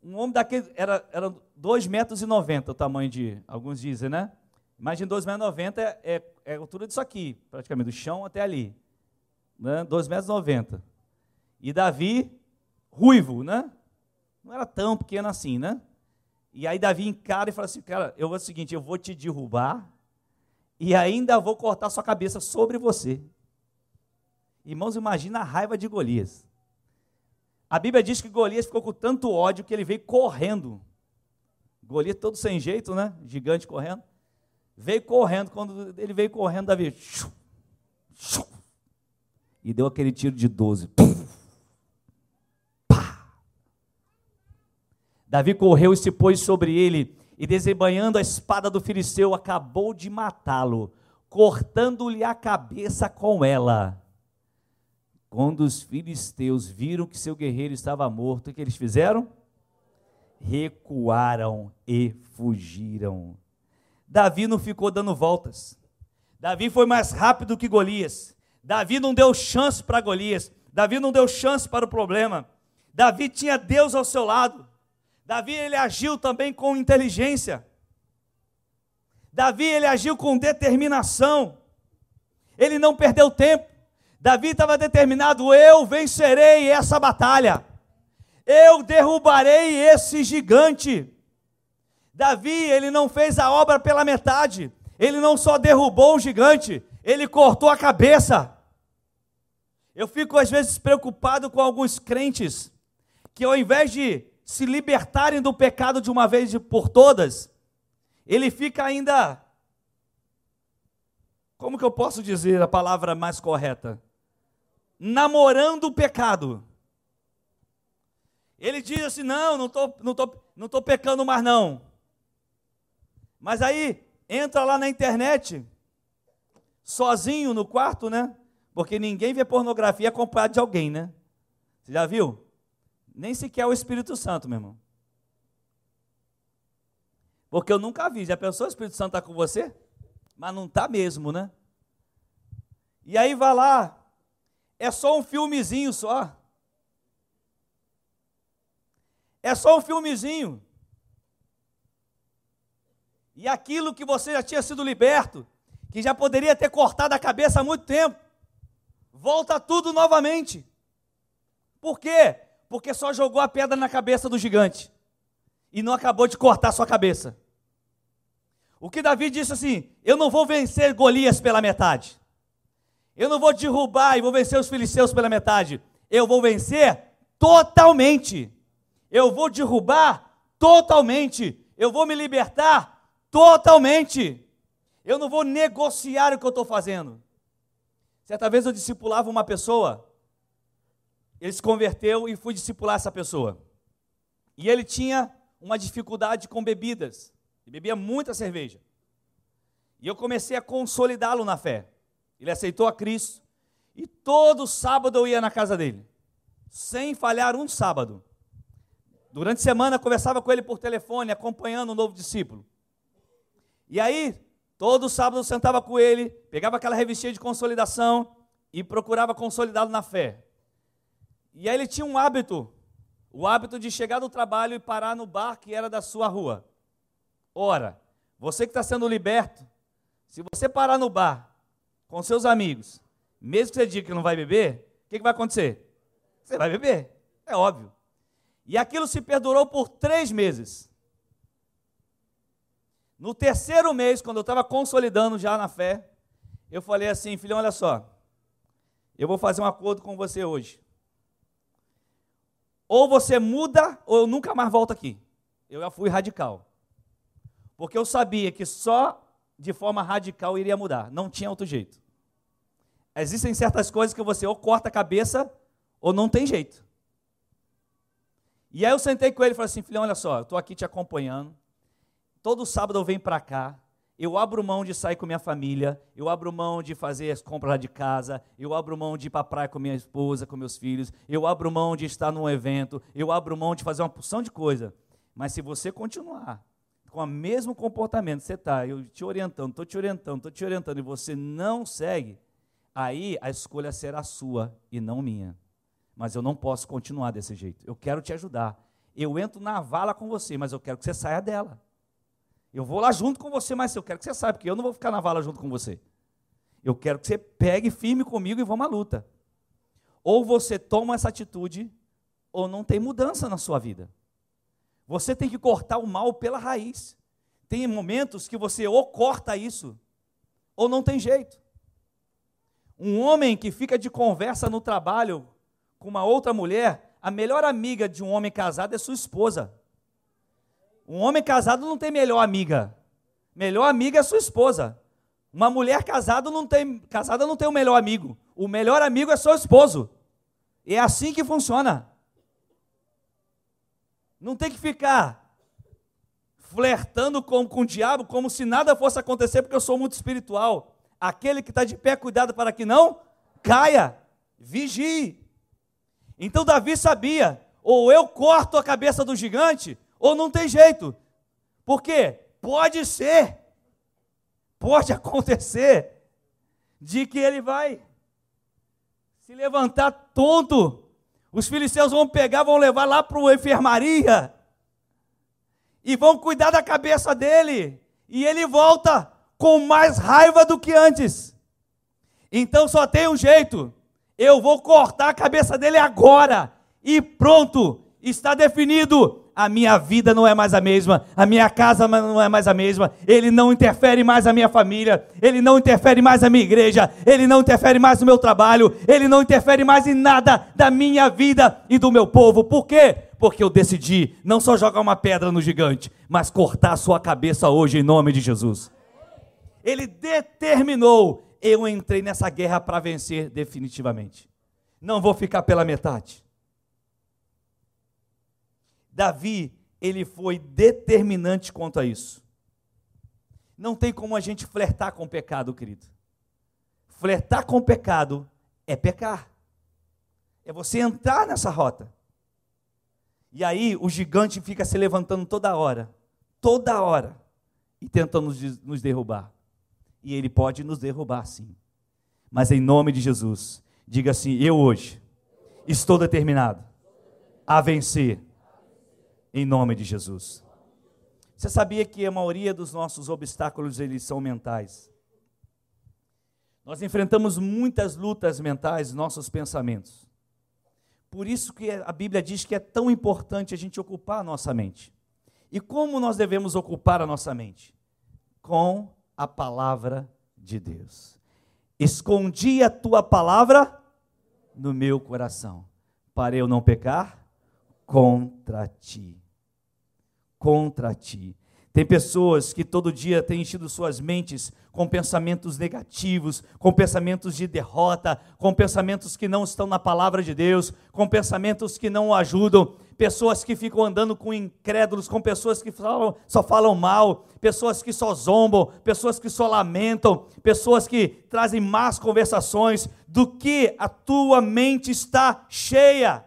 Um homem daquele. Era, era 2,90 metros e 90 o tamanho de. Alguns dizem, né? Imagina 2,90 metros e 90 é, é, é a altura disso aqui, praticamente, do chão até ali. Né? 2,90 metros e 90. E Davi ruivo, né? Não era tão pequeno assim, né? E aí Davi encara e fala assim, cara, eu vou o seguinte, eu vou te derrubar e ainda vou cortar sua cabeça sobre você. Irmãos, imagina a raiva de Golias. A Bíblia diz que Golias ficou com tanto ódio que ele veio correndo. Golias todo sem jeito, né? Gigante correndo. Veio correndo, quando ele veio correndo, Davi e deu aquele tiro de 12. Davi correu e se pôs sobre ele, e desembanhando a espada do filisteu, acabou de matá-lo, cortando-lhe a cabeça com ela. Quando os filisteus viram que seu guerreiro estava morto, o que eles fizeram? Recuaram e fugiram. Davi não ficou dando voltas. Davi foi mais rápido que Golias. Davi não deu chance para Golias. Davi não deu chance para o problema. Davi tinha Deus ao seu lado. Davi ele agiu também com inteligência. Davi ele agiu com determinação. Ele não perdeu tempo. Davi estava determinado: eu vencerei essa batalha. Eu derrubarei esse gigante. Davi, ele não fez a obra pela metade. Ele não só derrubou o gigante, ele cortou a cabeça. Eu fico às vezes preocupado com alguns crentes que ao invés de se libertarem do pecado de uma vez por todas, ele fica ainda. Como que eu posso dizer a palavra mais correta? Namorando o pecado. Ele diz assim: não, não estou não tô, não tô pecando mais não. Mas aí entra lá na internet, sozinho no quarto, né? Porque ninguém vê pornografia acompanhado de alguém, né? Você já viu? Nem sequer o Espírito Santo, meu irmão. Porque eu nunca vi. Já pensou o Espírito Santo está com você? Mas não está mesmo, né? E aí vai lá. É só um filmezinho só. É só um filmezinho. E aquilo que você já tinha sido liberto, que já poderia ter cortado a cabeça há muito tempo, volta tudo novamente. Por quê? Porque só jogou a pedra na cabeça do gigante e não acabou de cortar sua cabeça. O que Davi disse assim: Eu não vou vencer Golias pela metade. Eu não vou derrubar e vou vencer os filisteus pela metade. Eu vou vencer totalmente. Eu vou derrubar totalmente. Eu vou me libertar totalmente. Eu não vou negociar o que eu estou fazendo. Certa vez eu discipulava uma pessoa ele se converteu e fui discipular essa pessoa. E ele tinha uma dificuldade com bebidas. Ele bebia muita cerveja. E eu comecei a consolidá-lo na fé. Ele aceitou a Cristo. E todo sábado eu ia na casa dele. Sem falhar um sábado. Durante a semana conversava com ele por telefone, acompanhando um novo discípulo. E aí, todo sábado eu sentava com ele, pegava aquela revistinha de consolidação e procurava consolidá-lo na fé. E aí ele tinha um hábito, o hábito de chegar do trabalho e parar no bar que era da sua rua. Ora, você que está sendo liberto, se você parar no bar com seus amigos, mesmo que você diga que não vai beber, o que, que vai acontecer? Você vai beber, é óbvio. E aquilo se perdurou por três meses. No terceiro mês, quando eu estava consolidando já na fé, eu falei assim, filhão, olha só, eu vou fazer um acordo com você hoje. Ou você muda, ou eu nunca mais volto aqui. Eu já fui radical. Porque eu sabia que só de forma radical iria mudar. Não tinha outro jeito. Existem certas coisas que você ou corta a cabeça, ou não tem jeito. E aí eu sentei com ele e falei assim, filhão, olha só, eu estou aqui te acompanhando. Todo sábado eu venho para cá eu abro mão de sair com minha família, eu abro mão de fazer as compras lá de casa, eu abro mão de ir para a praia com minha esposa, com meus filhos, eu abro mão de estar num evento, eu abro mão de fazer uma porção de coisa. Mas se você continuar com o mesmo comportamento, você está, eu te orientando, estou te orientando, estou te orientando, e você não segue, aí a escolha será sua e não minha. Mas eu não posso continuar desse jeito. Eu quero te ajudar. Eu entro na vala com você, mas eu quero que você saia dela. Eu vou lá junto com você, mas eu quero que você saiba, porque eu não vou ficar na vala junto com você. Eu quero que você pegue firme comigo e vamos à luta. Ou você toma essa atitude, ou não tem mudança na sua vida. Você tem que cortar o mal pela raiz. Tem momentos que você ou corta isso, ou não tem jeito. Um homem que fica de conversa no trabalho com uma outra mulher, a melhor amiga de um homem casado é sua esposa. Um homem casado não tem melhor amiga. Melhor amiga é sua esposa. Uma mulher casada não tem, casada não tem o melhor amigo. O melhor amigo é seu esposo. E é assim que funciona. Não tem que ficar flertando com, com o diabo como se nada fosse acontecer, porque eu sou muito espiritual. Aquele que está de pé, cuidado para que não caia. Vigie. Então Davi sabia: ou eu corto a cabeça do gigante, ou não tem jeito. Porque pode ser, pode acontecer, de que ele vai se levantar tonto. Os filisteus vão pegar, vão levar lá para a enfermaria e vão cuidar da cabeça dele. E ele volta com mais raiva do que antes. Então só tem um jeito. Eu vou cortar a cabeça dele agora. E pronto, está definido a minha vida não é mais a mesma, a minha casa não é mais a mesma, ele não interfere mais na minha família, ele não interfere mais na minha igreja, ele não interfere mais no meu trabalho, ele não interfere mais em nada da minha vida e do meu povo. Por quê? Porque eu decidi não só jogar uma pedra no gigante, mas cortar a sua cabeça hoje em nome de Jesus. Ele determinou, eu entrei nessa guerra para vencer definitivamente. Não vou ficar pela metade. Davi, ele foi determinante quanto a isso. Não tem como a gente flertar com o pecado, querido. Flertar com o pecado é pecar. É você entrar nessa rota. E aí o gigante fica se levantando toda hora. Toda hora. e tentam nos, nos derrubar. E ele pode nos derrubar, sim. Mas em nome de Jesus, diga assim: eu hoje estou determinado a vencer, em nome de Jesus. Você sabia que a maioria dos nossos obstáculos eles são mentais? Nós enfrentamos muitas lutas mentais, nossos pensamentos. Por isso que a Bíblia diz que é tão importante a gente ocupar a nossa mente. E como nós devemos ocupar a nossa mente? Com a palavra de Deus. Escondi a tua palavra no meu coração, para eu não pecar contra ti. Contra ti. Tem pessoas que todo dia têm enchido suas mentes com pensamentos negativos, com pensamentos de derrota, com pensamentos que não estão na palavra de Deus, com pensamentos que não o ajudam, pessoas que ficam andando com incrédulos, com pessoas que falam, só falam mal, pessoas que só zombam, pessoas que só lamentam, pessoas que trazem más conversações, do que a tua mente está cheia.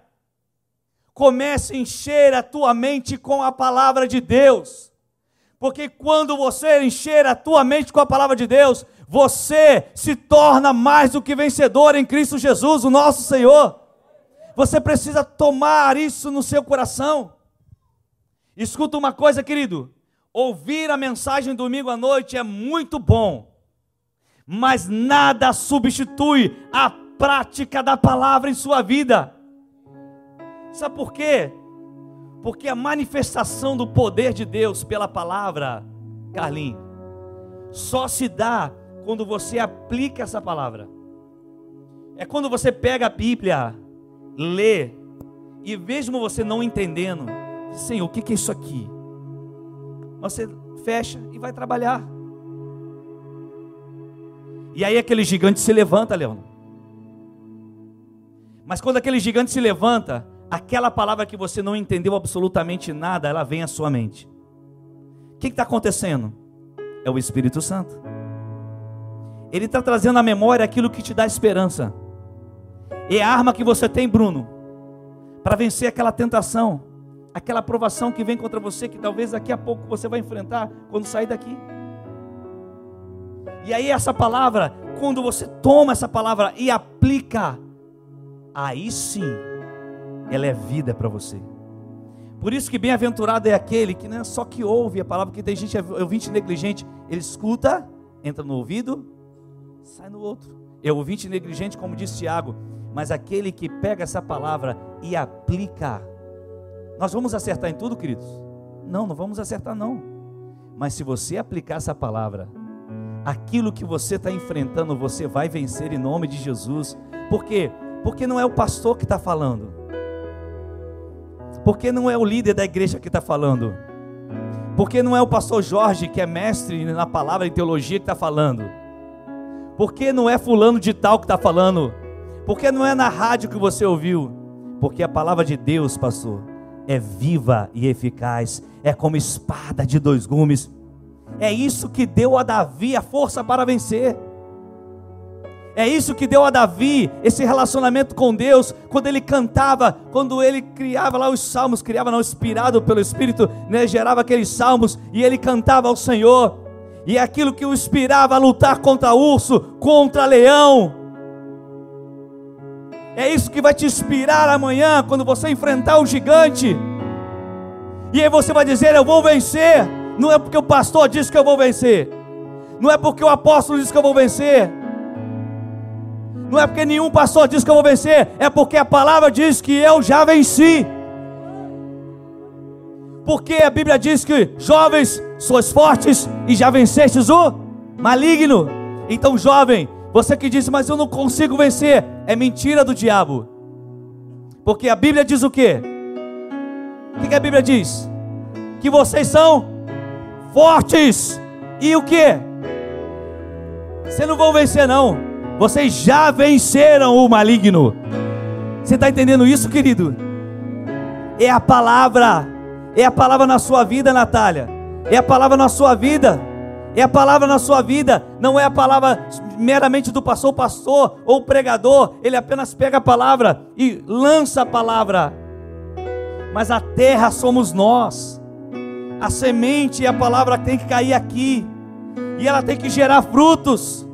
Comece a encher a tua mente com a palavra de Deus. Porque quando você encher a tua mente com a palavra de Deus, você se torna mais do que vencedor em Cristo Jesus, o nosso Senhor. Você precisa tomar isso no seu coração. Escuta uma coisa, querido. Ouvir a mensagem domingo à noite é muito bom, mas nada substitui a prática da palavra em sua vida. Sabe por quê? Porque a manifestação do poder de Deus pela palavra, Carlinhos, só se dá quando você aplica essa palavra. É quando você pega a Bíblia, lê, e mesmo você não entendendo, Senhor, o que é isso aqui? Você fecha e vai trabalhar. E aí aquele gigante se levanta, Leão. Mas quando aquele gigante se levanta, aquela palavra que você não entendeu absolutamente nada, ela vem à sua mente. O que está acontecendo? É o Espírito Santo. Ele está trazendo à memória aquilo que te dá esperança. É a arma que você tem, Bruno, para vencer aquela tentação, aquela provação que vem contra você, que talvez daqui a pouco você vai enfrentar quando sair daqui. E aí, essa palavra, quando você toma essa palavra e aplica, aí sim ela é vida para você. Por isso que bem-aventurado é aquele que não é só que ouve a palavra, porque tem gente, é ouvinte negligente, ele escuta, entra no ouvido, sai no outro. É ouvinte negligente, como disse Tiago, mas aquele que pega essa palavra e aplica. Nós vamos acertar em tudo, queridos? Não, não vamos acertar não. Mas se você aplicar essa palavra, aquilo que você está enfrentando, você vai vencer em nome de Jesus. Por quê? Porque não é o pastor que está falando porque não é o líder da igreja que está falando. Porque não é o pastor Jorge, que é mestre na palavra em teologia, que está falando. Porque não é fulano de tal que está falando. Porque não é na rádio que você ouviu. Porque a palavra de Deus, pastor, é viva e eficaz. É como espada de dois gumes. É isso que deu a Davi a força para vencer. É isso que deu a Davi esse relacionamento com Deus, quando ele cantava, quando ele criava lá os salmos, criava não inspirado pelo Espírito, né, gerava aqueles salmos e ele cantava ao Senhor. E aquilo que o inspirava a lutar contra urso, contra leão. É isso que vai te inspirar amanhã quando você enfrentar o gigante. E aí você vai dizer: Eu vou vencer. Não é porque o pastor disse que eu vou vencer. Não é porque o apóstolo disse que eu vou vencer não é porque nenhum pastor diz que eu vou vencer, é porque a palavra diz que eu já venci. Porque a Bíblia diz que jovens sois fortes e já vencestes o maligno. Então, jovem, você que diz, mas eu não consigo vencer, é mentira do diabo. Porque a Bíblia diz o quê? O que, que a Bíblia diz? Que vocês são fortes. E o que? Você não vão vencer, não. Vocês já venceram o maligno. Você está entendendo isso, querido? É a palavra. É a palavra na sua vida, Natália. É a palavra na sua vida. É a palavra na sua vida. Não é a palavra meramente do pastor, pastor ou pregador. Ele apenas pega a palavra e lança a palavra. Mas a terra somos nós. A semente e a palavra tem que cair aqui. E ela tem que gerar frutos.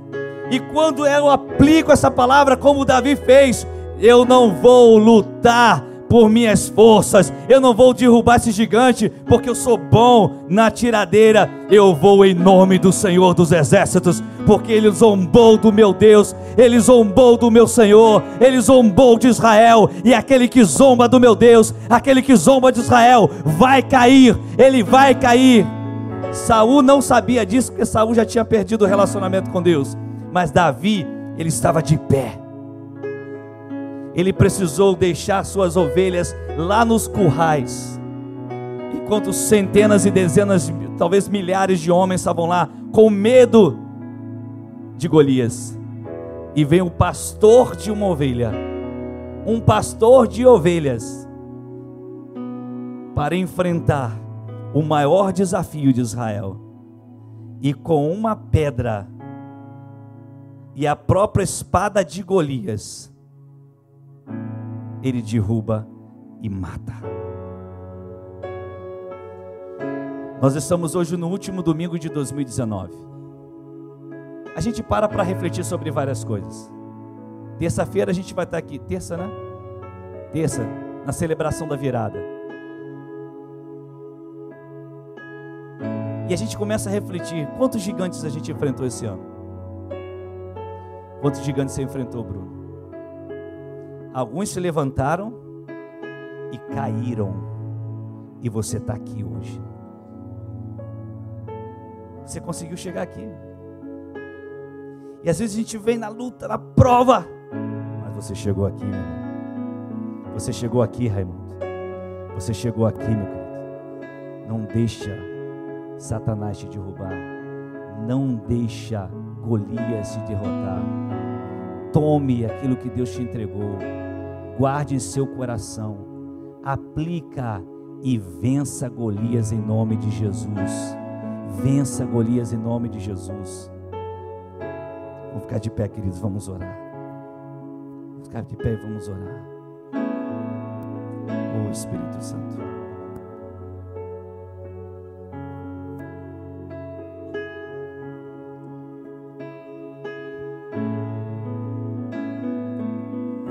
E quando eu aplico essa palavra como Davi fez, eu não vou lutar por minhas forças. Eu não vou derrubar esse gigante, porque eu sou bom na tiradeira. Eu vou em nome do Senhor dos Exércitos, porque ele zombou do meu Deus, ele zombou do meu Senhor, ele zombou de Israel. E aquele que zomba do meu Deus, aquele que zomba de Israel, vai cair, ele vai cair. Saul não sabia disso, porque Saul já tinha perdido o relacionamento com Deus. Mas Davi, ele estava de pé ele precisou deixar suas ovelhas lá nos currais, enquanto centenas e dezenas, talvez milhares de homens estavam lá com medo de Golias. E vem o pastor de uma ovelha, um pastor de ovelhas, para enfrentar o maior desafio de Israel. E com uma pedra e a própria espada de Golias, ele derruba e mata. Nós estamos hoje no último domingo de 2019. A gente para para refletir sobre várias coisas. Terça-feira a gente vai estar aqui, terça, né? Terça, na celebração da virada. E a gente começa a refletir: quantos gigantes a gente enfrentou esse ano? Quantos gigantes você enfrentou, Bruno? Alguns se levantaram e caíram, e você está aqui hoje. Você conseguiu chegar aqui. E às vezes a gente vem na luta, na prova, mas você chegou aqui, meu irmão. Você chegou aqui, Raimundo. Você chegou aqui, meu querido. Não deixa Satanás te derrubar. Não deixa Golias te derrotar. Tome aquilo que Deus te entregou guarde em seu coração, aplica e vença Golias em nome de Jesus. Vença Golias em nome de Jesus. Vamos ficar de pé, queridos, vamos orar. Vamos ficar de pé e vamos orar. Oh Espírito Santo.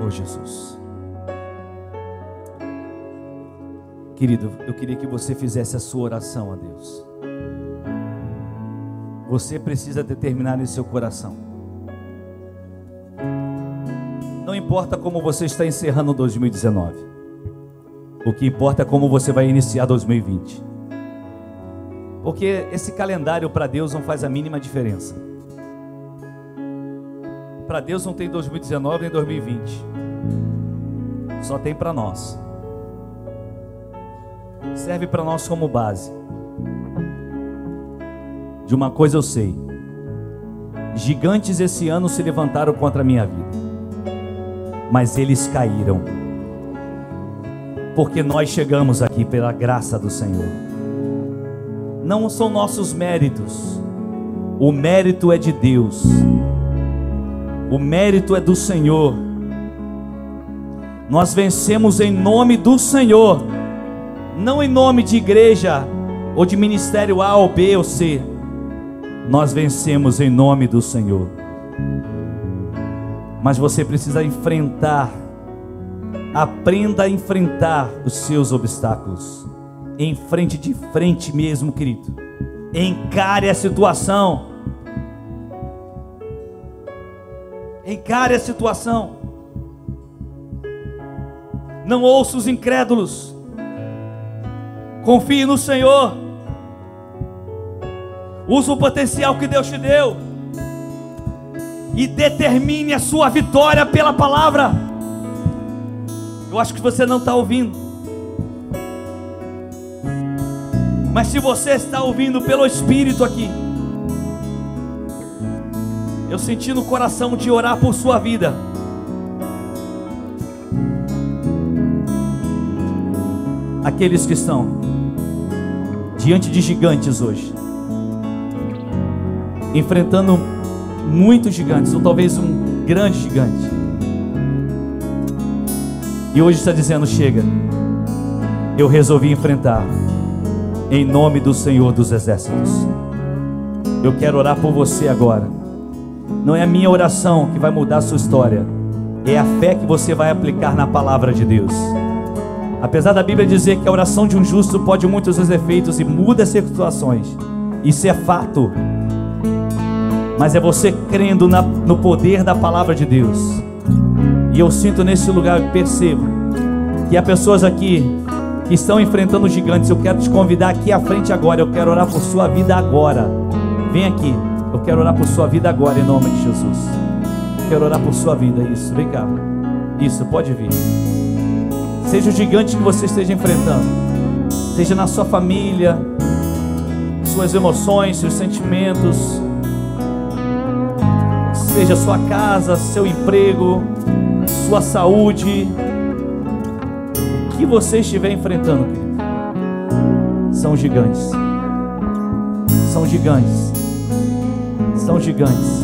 Oh Jesus. Querido, eu queria que você fizesse a sua oração a Deus. Você precisa determinar em seu coração. Não importa como você está encerrando 2019. O que importa é como você vai iniciar 2020. Porque esse calendário para Deus não faz a mínima diferença. Para Deus não tem 2019 nem 2020. Só tem para nós serve para nós como base. De uma coisa eu sei: gigantes esse ano se levantaram contra a minha vida, mas eles caíram, porque nós chegamos aqui pela graça do Senhor. Não são nossos méritos, o mérito é de Deus, o mérito é do Senhor. Nós vencemos em nome do Senhor não em nome de igreja ou de ministério A ou B ou C. Nós vencemos em nome do Senhor. Mas você precisa enfrentar, aprenda a enfrentar os seus obstáculos. Em frente de frente mesmo, querido. Encare a situação. Encare a situação. Não ouça os incrédulos. Confie no Senhor. Use o potencial que Deus te deu. E determine a sua vitória pela palavra. Eu acho que você não está ouvindo. Mas se você está ouvindo pelo Espírito aqui, eu senti no coração de orar por sua vida. Aqueles que estão diante de gigantes hoje, enfrentando muitos gigantes, ou talvez um grande gigante, e hoje está dizendo: chega, eu resolvi enfrentar, em nome do Senhor dos Exércitos. Eu quero orar por você agora. Não é a minha oração que vai mudar a sua história, é a fé que você vai aplicar na palavra de Deus. Apesar da Bíblia dizer que a oração de um justo pode muitos os efeitos e muda as situações, isso é fato. Mas é você crendo na, no poder da palavra de Deus. E eu sinto nesse lugar, percebo que há pessoas aqui que estão enfrentando gigantes. Eu quero te convidar aqui à frente agora. Eu quero orar por sua vida agora. Vem aqui. Eu quero orar por sua vida agora em nome de Jesus. Eu quero orar por sua vida. Isso, vem cá. Isso, pode vir. Seja o gigante que você esteja enfrentando, seja na sua família, suas emoções, seus sentimentos, seja sua casa, seu emprego, sua saúde, o que você estiver enfrentando, querido, são gigantes, são gigantes, são gigantes.